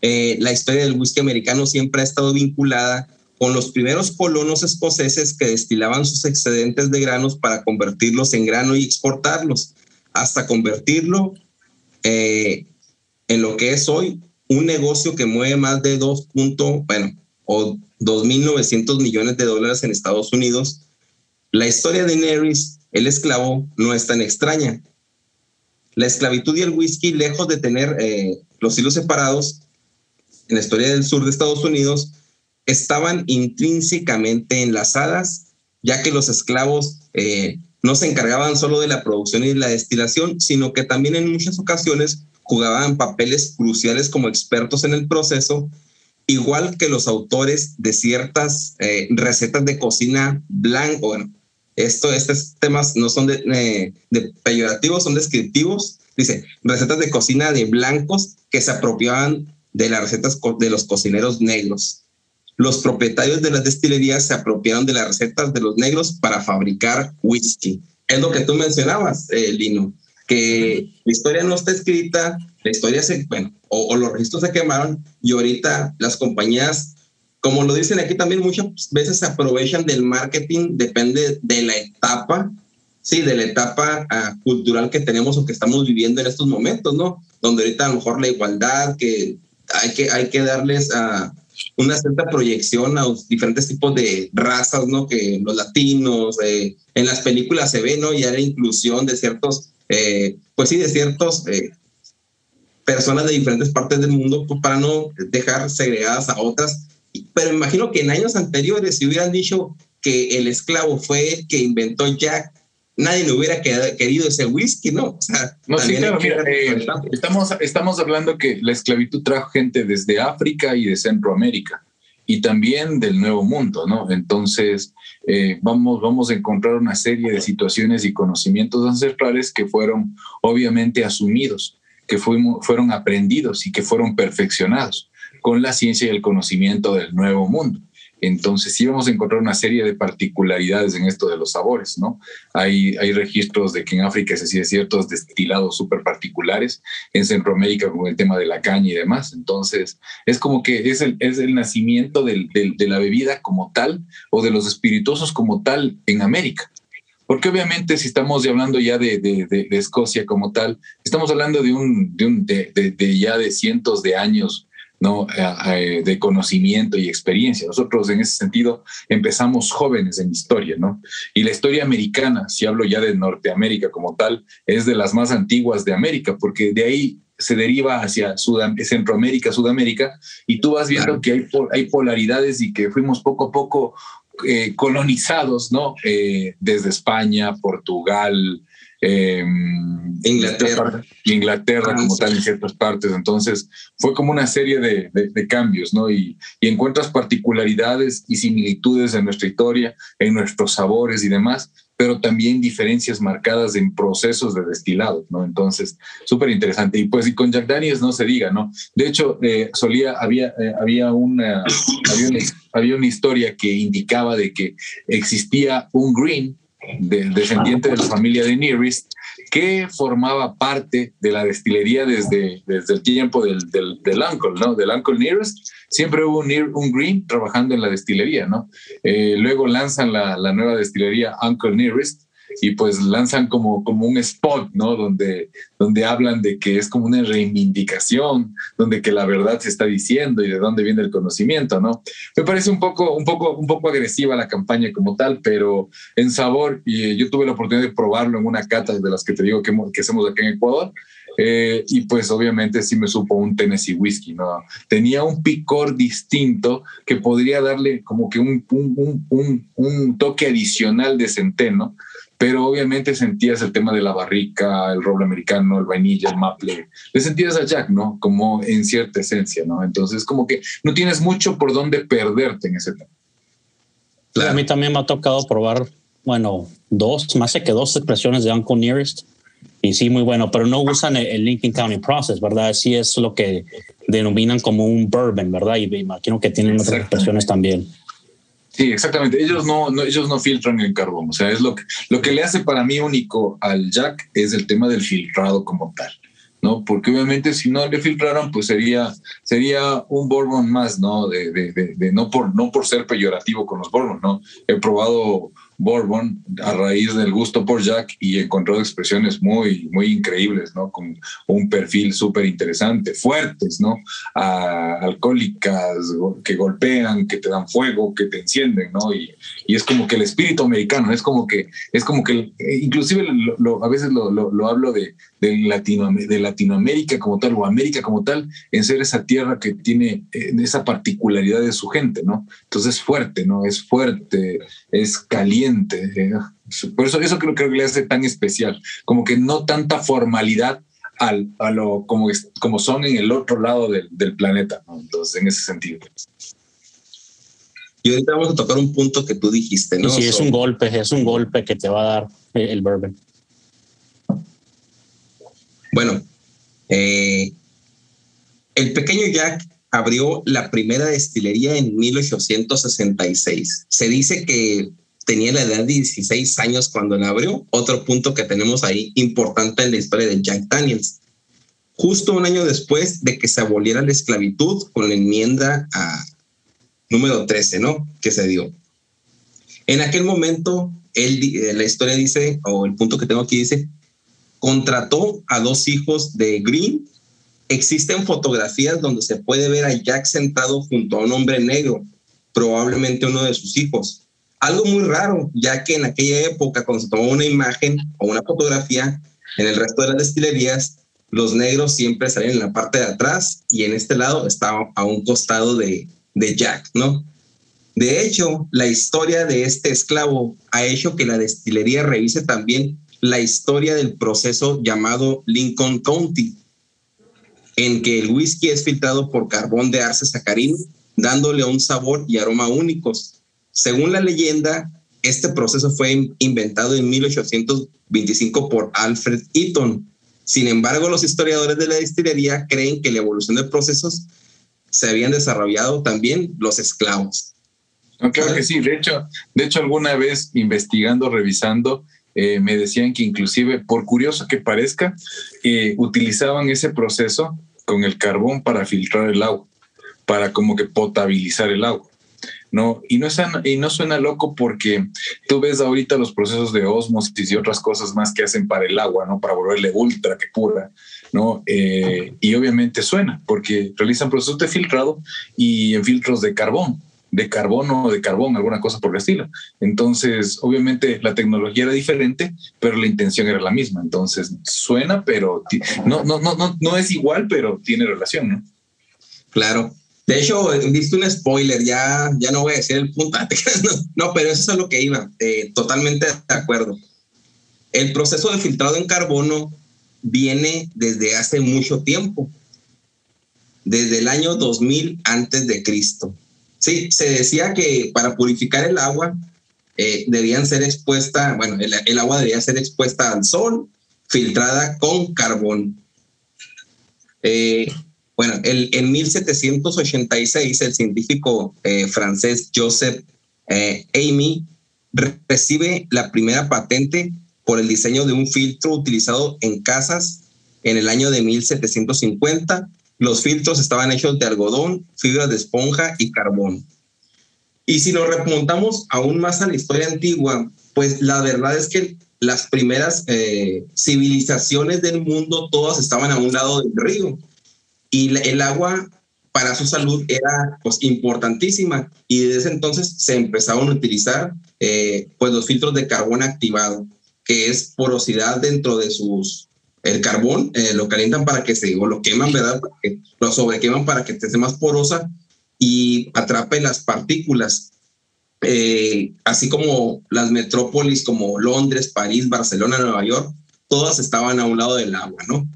Eh, la historia del whisky americano siempre ha estado vinculada con los primeros colonos escoceses que destilaban sus excedentes de granos para convertirlos en grano y exportarlos, hasta convertirlo eh, en lo que es hoy un negocio que mueve más de 2. bueno, o 2.900 millones de dólares en Estados Unidos. La historia de Neris, el esclavo, no es tan extraña. La esclavitud y el whisky, lejos de tener eh, los hilos separados, en la historia del sur de Estados Unidos, estaban intrínsecamente enlazadas, ya que los esclavos eh, no se encargaban solo de la producción y la destilación, sino que también en muchas ocasiones jugaban papeles cruciales como expertos en el proceso, igual que los autores de ciertas eh, recetas de cocina blanca. Bueno, esto, estos temas no son de, eh, de peyorativos, son descriptivos. Dice, recetas de cocina de blancos que se apropiaban de las recetas de los cocineros negros los propietarios de las destilerías se apropiaron de las recetas de los negros para fabricar whisky. Es lo que tú mencionabas, eh, Lino, que la historia no está escrita, la historia se, bueno, o, los registros se quemaron y ahorita las compañías, como lo dicen aquí también, muchas veces se aprovechan del marketing, depende de la etapa, sí, de la etapa ah, cultural que tenemos o que estamos viviendo en estos momentos, ¿no? Donde ahorita a lo mejor la igualdad, que hay que, hay que darles a una cierta proyección a los diferentes tipos de razas, ¿no? Que los latinos, eh, en las películas se ve, ¿no? Ya la inclusión de ciertos, eh, pues sí, de ciertos eh, personas de diferentes partes del mundo, pues para no dejar segregadas a otras. Pero imagino que en años anteriores, si hubieran dicho que el esclavo fue el que inventó Jack, nadie le hubiera querido ese whisky, ¿no? O sea, no, sí, claro, mira, eh, estamos, estamos hablando que la esclavitud trajo gente desde África y de Centroamérica y también del Nuevo Mundo, ¿no? Entonces, eh, vamos, vamos a encontrar una serie de situaciones y conocimientos ancestrales que fueron obviamente asumidos, que fuimos, fueron aprendidos y que fueron perfeccionados con la ciencia y el conocimiento del Nuevo Mundo. Entonces sí vamos a encontrar una serie de particularidades en esto de los sabores, ¿no? Hay, hay registros de que en África se hacían ciertos destilados súper particulares, en Centroamérica con el tema de la caña y demás. Entonces es como que es el, es el nacimiento del, de la bebida como tal o de los espirituosos como tal en América. Porque obviamente si estamos hablando ya de, de, de, Escocia como tal, estamos hablando de, un, de, un, de, ya de cientos de años ¿no? Eh, eh, de conocimiento y experiencia. Nosotros en ese sentido empezamos jóvenes en historia, ¿no? Y la historia americana, si hablo ya de Norteamérica como tal, es de las más antiguas de América, porque de ahí se deriva hacia Centroamérica, Sudamérica, y tú vas viendo que hay, hay polaridades y que fuimos poco a poco eh, colonizados, ¿no? desde España, Portugal, eh, Inglaterra, Inglaterra como tal en ciertas partes. Entonces fue como una serie de, de, cambios, ¿no? Y, y, encuentras particularidades y similitudes en nuestra historia, en nuestros sabores y demás, pero también diferencias marcadas en procesos de destilado, ¿no? Entonces, súper interesante. Y pues y con Jack Daniels no se diga, ¿no? De hecho, eh, solía, había, eh, había, una, había, una, había una historia que indicaba de que existía un green descendiente de la familia de Nearest, que formaba parte de la destilería desde, desde el tiempo del, del, del uncle, ¿no? Del uncle Nearest. Siempre hubo un, un Green trabajando en la destilería, ¿no? Eh, luego lanzan la, la nueva destilería Uncle Nearest, y pues lanzan como, como un spot, ¿no? Donde, donde hablan de que es como una reivindicación, donde que la verdad se está diciendo y de dónde viene el conocimiento, ¿no? Me parece un poco, un poco, un poco agresiva la campaña como tal, pero en sabor, y yo tuve la oportunidad de probarlo en una cata de las que te digo que, que hacemos aquí en Ecuador, eh, y pues obviamente sí me supo un Tennessee Whiskey, ¿no? Tenía un picor distinto que podría darle como que un, un, un, un toque adicional de centeno, pero obviamente sentías el tema de la barrica, el roble americano, el vainilla, el maple, le sentías a Jack, ¿no? Como en cierta esencia, ¿no? Entonces, como que no tienes mucho por dónde perderte en ese tema. A mí también me ha tocado probar, bueno, dos, más que dos expresiones de Uncle Nearest. Y sí, muy bueno, pero no usan el, Lincoln County Process, ¿verdad? Sí es lo que denominan como un bourbon, ¿verdad? Y me imagino que tienen otras expresiones también. Sí, exactamente. Ellos no, ellos no filtran el carbón. O sea, es lo que, lo que le hace para mí único al Jack es el tema del filtrado como tal. ¿no? Porque obviamente si no le filtraran, pues sería, sería un Bourbon más, ¿no? De, de, de, no, por, no por ser peyorativo con los Bourbon, ¿no? He probado Bourbon a raíz del gusto por Jack y encontró expresiones muy, muy increíbles, ¿no? Con un perfil súper interesante, fuertes, ¿no? alcohólicas, que golpean, que te dan fuego, que te encienden, ¿no? Y, y, es como que el espíritu americano, es como que, es como que, inclusive a veces lo, lo, hablo de, de, Latino, de Latinoamérica como tal, o América como tal, en ser esa tierra que tiene eh, esa particularidad de su gente, ¿no? Entonces es fuerte, ¿no? Es fuerte, es caliente eh, por eso, eso creo, que le hace tan especial, como que no tanta formalidad al, a lo como, como son en el otro lado del, del planeta, Entonces, en ese sentido. Y ahorita vamos a tocar un punto que tú dijiste, ¿no? sí, es un golpe, es un golpe que te va a dar el bourbon. Bueno, eh, el pequeño Jack abrió la primera destilería en 1866. Se dice que tenía la edad de 16 años cuando la abrió. Otro punto que tenemos ahí importante en la historia de Jack Daniels. Justo un año después de que se aboliera la esclavitud con la enmienda número 13, ¿no? Que se dio. En aquel momento, él, eh, la historia dice, o el punto que tengo aquí dice, contrató a dos hijos de Green. Existen fotografías donde se puede ver a Jack sentado junto a un hombre negro, probablemente uno de sus hijos. Algo muy raro, ya que en aquella época, cuando se tomó una imagen o una fotografía, en el resto de las destilerías, los negros siempre salen en la parte de atrás y en este lado estaba a un costado de, de Jack, ¿no? De hecho, la historia de este esclavo ha hecho que la destilería revise también la historia del proceso llamado Lincoln County, en que el whisky es filtrado por carbón de arce sacarino, dándole un sabor y aroma únicos. Según la leyenda, este proceso fue inventado en 1825 por Alfred Eaton. Sin embargo, los historiadores de la destilería creen que la evolución de procesos se habían desarrollado también los esclavos. claro que sí. De hecho, de hecho, alguna vez investigando, revisando, eh, me decían que inclusive, por curioso que parezca, utilizaban ese proceso con el carbón para filtrar el agua, para como que potabilizar el agua. ¿no? Y no, y no suena loco porque tú ves ahorita los procesos de osmosis y otras cosas más que hacen para el agua, ¿no? Para volverle ultra que pura, ¿no? Eh, y obviamente suena porque realizan procesos de filtrado y en filtros de carbón, de carbono o de carbón, alguna cosa por el estilo. Entonces, obviamente la tecnología era diferente, pero la intención era la misma. Entonces, suena, pero no, no, no, no, no es igual, pero tiene relación, ¿no? Claro. De hecho, viste un spoiler, ya, ya no voy a decir el punto, no, pero eso es a lo que iba, eh, totalmente de acuerdo. El proceso de filtrado en carbono viene desde hace mucho tiempo, desde el año 2000 antes de Cristo. Sí, se decía que para purificar el agua eh, debían ser expuesta, bueno, el, agua debía ser expuesta al sol, filtrada con carbón. Eh, bueno, el, en 1786 el científico eh, francés Joseph Amy recibe la primera patente por el diseño de un filtro utilizado en casas en el año de 1750. Los filtros estaban hechos de algodón, fibra de esponja y carbón. Y si nos remontamos aún más a la historia antigua, pues la verdad es que las primeras eh, civilizaciones del mundo todas estaban a un lado del río y el agua para su salud era pues, importantísima y desde entonces se empezaron a utilizar eh, pues los filtros de carbón activado, que es porosidad dentro de sus... El carbón eh, lo calientan para que se, o lo queman, ¿verdad? lo sobrequeman para que esté más porosa y atrape las partículas. Eh, así como las metrópolis como Londres, París, Barcelona, Nueva York, todas estaban a un lado del agua, ¿no?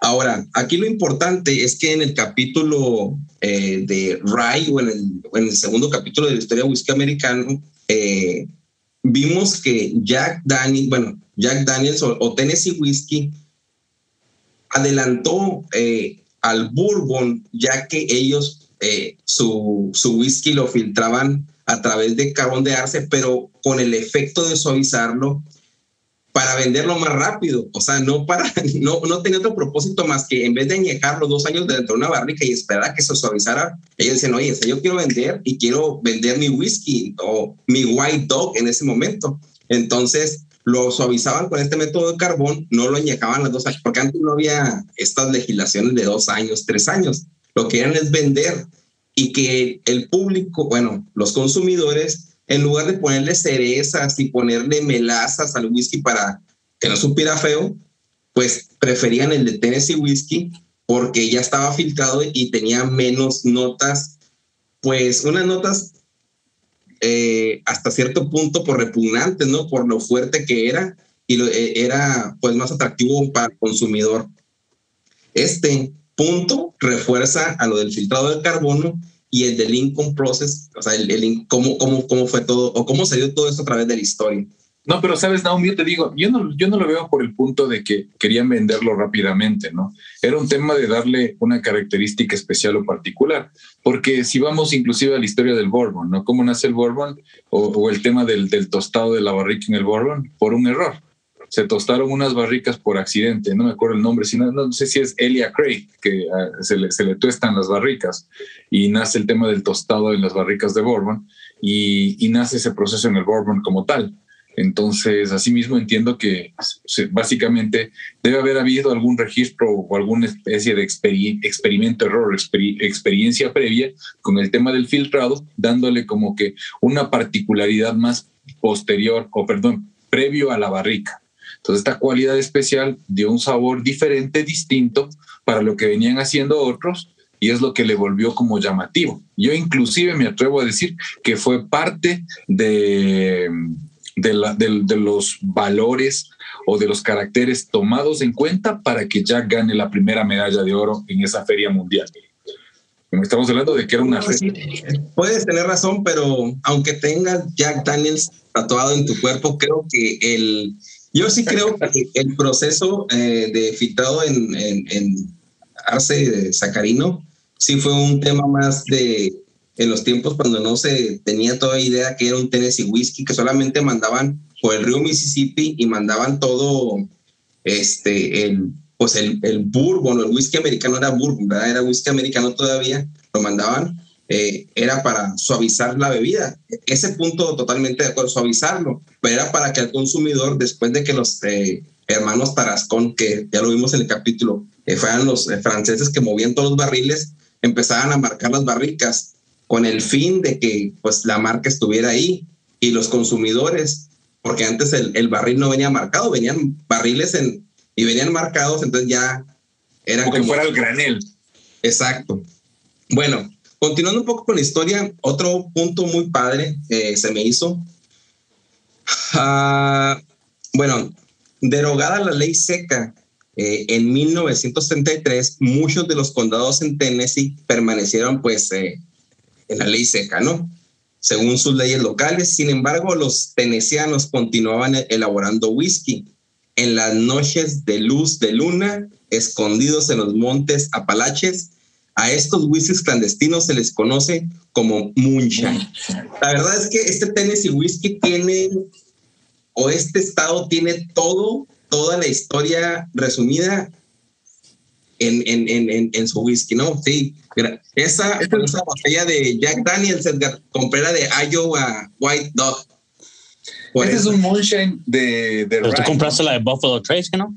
Ahora, aquí lo importante es que en el capítulo eh, de Rye o en el, segundo capítulo de la historia de whisky americano, eh, vimos que Jack Daniels, bueno, Jack Daniels o, Tennessee Whiskey adelantó eh, al Bourbon, ya que ellos su, su whisky lo filtraban a través de carbón de arce, pero con el efecto de suavizarlo para venderlo más rápido, o sea, no para, no, no tenía otro propósito más que en vez de añejarlo dos años dentro de una barrica y esperar a que se suavizara, ellos dicen, oye, yo quiero vender y quiero vender mi whisky o mi white dog en ese momento. Entonces, lo suavizaban con este método de carbón, no lo añejaban las dos años, porque antes no había estas legislaciones de dos años, tres años. Lo que eran es vender y que el público, bueno, los consumidores en lugar de ponerle cerezas y ponerle melazas al whisky para que no supiera feo, pues preferían el de Tennessee Whisky porque ya estaba filtrado y tenía menos notas, pues unas notas eh, hasta cierto punto por repugnantes, ¿no? Por lo fuerte que era y lo, eh, era pues más atractivo para el consumidor. Este punto refuerza a lo del filtrado del carbono y el del Lincoln Process, o sea, el, cómo, cómo, cómo fue todo, o cómo salió todo esto a través de la historia. No, pero sabes, Naomi, yo te digo, yo no, yo no lo veo por el punto de que querían venderlo rápidamente, ¿no? Era un tema de darle una característica especial o particular, porque si vamos inclusive a la historia del Bourbon, ¿no? ¿Cómo nace el Bourbon? O, el tema del, del, tostado de la barrica en el Bourbon, por un error se tostaron unas barricas por accidente, no me acuerdo el nombre, sino, no sé si es Elia Craig, que ah, se, le, se le tuestan las barricas y nace el tema del tostado en las barricas de Bourbon y, y nace ese proceso en el Bourbon como tal. Entonces, asimismo entiendo que básicamente debe haber habido algún registro o alguna especie de experimento, error, experiencia previa con el tema del filtrado, dándole como que una particularidad más posterior o, perdón, previo a la barrica. Entonces esta cualidad especial dio un sabor diferente, distinto para lo que venían haciendo otros y es lo que le volvió como llamativo. Yo inclusive me atrevo a decir que fue parte de, de, los valores o de los caracteres tomados en cuenta para que Jack gane la primera medalla de oro en esa feria mundial. Estamos hablando de que era una... puedes tener razón, pero aunque tengas Jack Daniels tatuado en tu cuerpo, creo que el... Yo sí creo que el proceso eh, de filtrado en, en, en Arce Sacarino sí fue un tema más de en los tiempos cuando no se tenía toda idea que era un Tennessee Whiskey, que solamente mandaban por el río Mississippi y mandaban todo este, el, pues el, el bourbon, el whisky americano era bourbon, ¿verdad? Era whisky americano todavía, lo mandaban, eh, era para suavizar la bebida. Ese punto totalmente de acuerdo, suavizarlo, pero era para que el consumidor, después de que los eh, hermanos Tarascón, que ya lo vimos en el capítulo, eh, fueran los franceses que movían todos los barriles, empezaban a marcar las barricas con el fin de que pues la marca estuviera ahí y los consumidores, porque antes el, el barril no venía marcado, venían barriles en, y venían marcados, entonces ya era como, que fuera el granel. Exacto. Bueno, continuando un poco con la historia, otro punto muy padre eh, se me hizo. Ah, bueno, derogada la ley seca eh, en 1933, muchos de los condados en Tennessee permanecieron pues eh, en la ley seca, ¿no? Según sus leyes locales. Sin embargo, los tenesianos continuaban elaborando whisky en las noches de luz de luna, escondidos en los montes Apalaches. A estos whiskies clandestinos se les conoce como moonshine. La verdad es que este Tennessee whisky tiene, o este estado tiene todo toda la historia resumida en, en, en, en, su whisky, ¿no? Sí, esa, esa botella de Jack Daniels, Edgar, compré la de Iowa White Dog. Ese es un moonshine de, de Pero tú compraste la de Buffalo Trace, ¿no?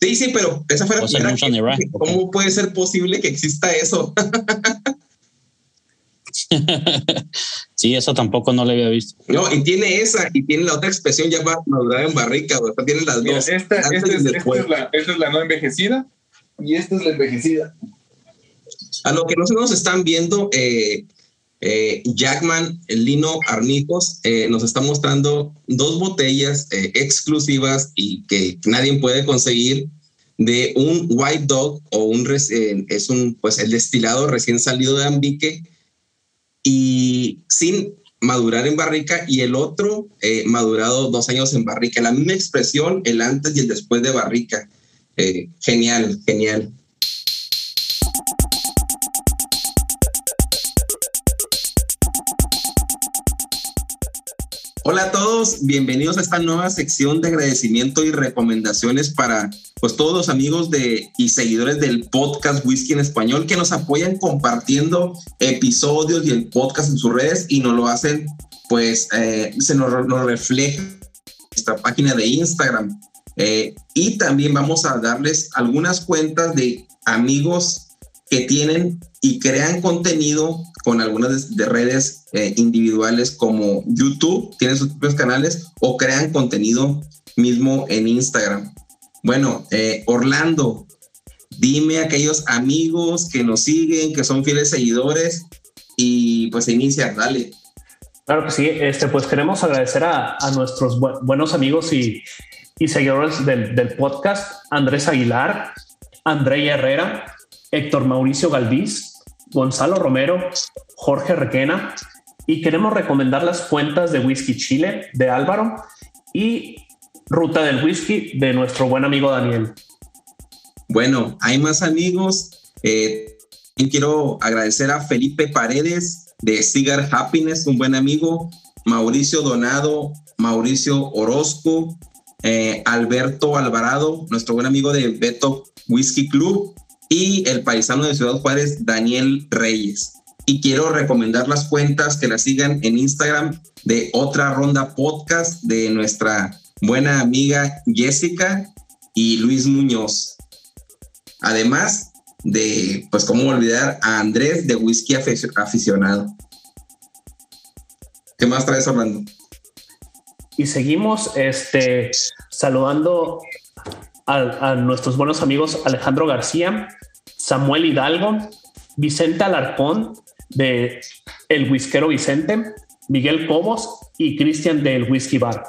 Sí, sí, pero esa fue la primera. ¿Cómo puede ser posible que exista eso? sí, eso tampoco no le había visto. No, y tiene esa, y tiene la otra expresión ya va en barrica, o sea, tiene las dos. Esta, es, la, esta, es, la, no envejecida y esta es la envejecida. A lo que no se nos están viendo, eh, eh, Jackman, Lino Arnicos, eh, nos está mostrando dos botellas exclusivas y que nadie puede conseguir de un White Dog o un es un pues el destilado recién salido de Ambique y sin madurar en barrica y el otro eh, madurado dos años en barrica. La misma expresión, el antes y el después de barrica. Eh, genial, genial. Hola a todos, bienvenidos a esta nueva sección de agradecimiento y recomendaciones para pues todos los amigos de y seguidores del podcast Whisky en Español que nos apoyan compartiendo episodios y el podcast en sus redes y nos lo hacen pues eh, se nos, refleja nuestra página de Instagram eh, y también vamos a darles algunas cuentas de amigos que tienen y crean contenido con algunas de, redes eh, individuales como YouTube, tienen sus propios canales o crean contenido mismo en Instagram. Bueno, eh, Orlando, dime a aquellos amigos que nos siguen, que son fieles seguidores y pues inicia, dale. Claro que sí, este, pues queremos agradecer a, nuestros buenos amigos y, seguidores del, del, podcast, Andrés Aguilar, Andrea Herrera, Héctor Mauricio Galviz, Gonzalo Romero, Jorge Requena y queremos recomendar las cuentas de Whisky Chile de Álvaro y Ruta del Whisky de nuestro buen amigo Daniel. Bueno, hay más amigos. Eh, quiero agradecer a Felipe Paredes de Cigar Happiness, un buen amigo, Mauricio Donado, Mauricio Orozco, eh, Alberto Alvarado, nuestro buen amigo de Beto Whisky Club, y el paisano de Ciudad Juárez, Daniel Reyes. Y quiero recomendar las cuentas que la sigan en Instagram de Otra Ronda Podcast de nuestra buena amiga Jessica y Luis Muñoz. Además de, pues, cómo olvidar a Andrés de Whisky Aficionado. ¿Qué más traes, Orlando? Y seguimos este, saludando a, nuestros buenos amigos Alejandro García, Samuel Hidalgo, Vicente Alarcón de El Whiskero Vicente, Miguel Cobos y Cristian del Whisky Bar.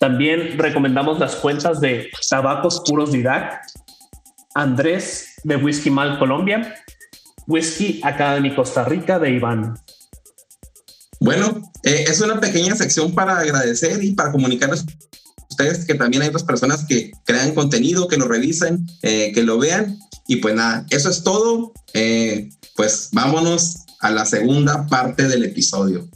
También recomendamos las cuentas de Tabacos Puros Didac, Andrés de Whisky Mal Colombia, Whisky Academy Costa Rica de Iván. Bueno, eh, es una pequeña sección para agradecer y para comunicarles a ustedes que también hay otras personas que crean contenido, que lo revisen, eh, que lo vean. Y pues nada, eso es todo. Eh, pues vámonos a la segunda parte del episodio.